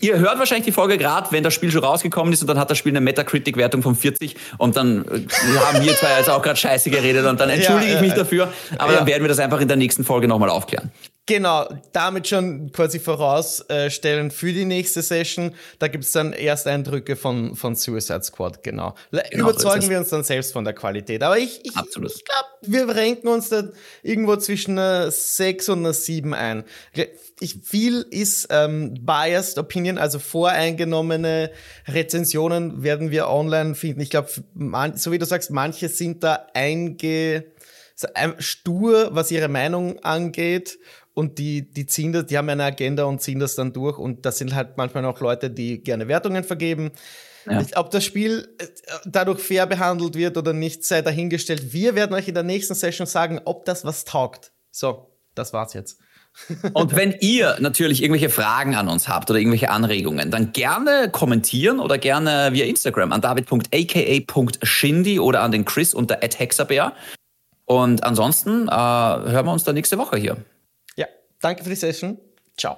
Ihr hört wahrscheinlich die Folge gerade, wenn das Spiel schon rausgekommen ist und dann hat das Spiel eine Metacritic-Wertung von 40 und dann äh, haben wir zwei jetzt auch gerade scheiße geredet und dann (laughs) entschuldige ja, ich mich dafür, aber ja. dann werden wir das einfach in der nächsten Folge nochmal aufklären. Genau, damit schon quasi vorausstellen für die nächste Session. Da gibt es dann Ersteindrücke von, von Suicide Squad, genau. genau Überzeugen so wir uns dann selbst von der Qualität. Aber ich, ich, ich glaube, wir renken uns da irgendwo zwischen einer 6 und einer 7 ein. Ich, viel ist ähm, biased Opinion, also voreingenommene Rezensionen werden wir online finden. Ich glaube, so wie du sagst, manche sind da einge stur, was ihre Meinung angeht und die, die ziehen das, die haben eine Agenda und ziehen das dann durch. Und das sind halt manchmal auch Leute, die gerne Wertungen vergeben. Ja. Ob das Spiel äh, dadurch fair behandelt wird oder nicht, sei dahingestellt. Wir werden euch in der nächsten Session sagen, ob das was taugt. So, das war's jetzt. (laughs) Und wenn ihr natürlich irgendwelche Fragen an uns habt oder irgendwelche Anregungen, dann gerne kommentieren oder gerne via Instagram an david.aka.shindy oder an den Chris unter @hexabär. Und ansonsten äh, hören wir uns dann nächste Woche hier. Danke für die Session. Ciao.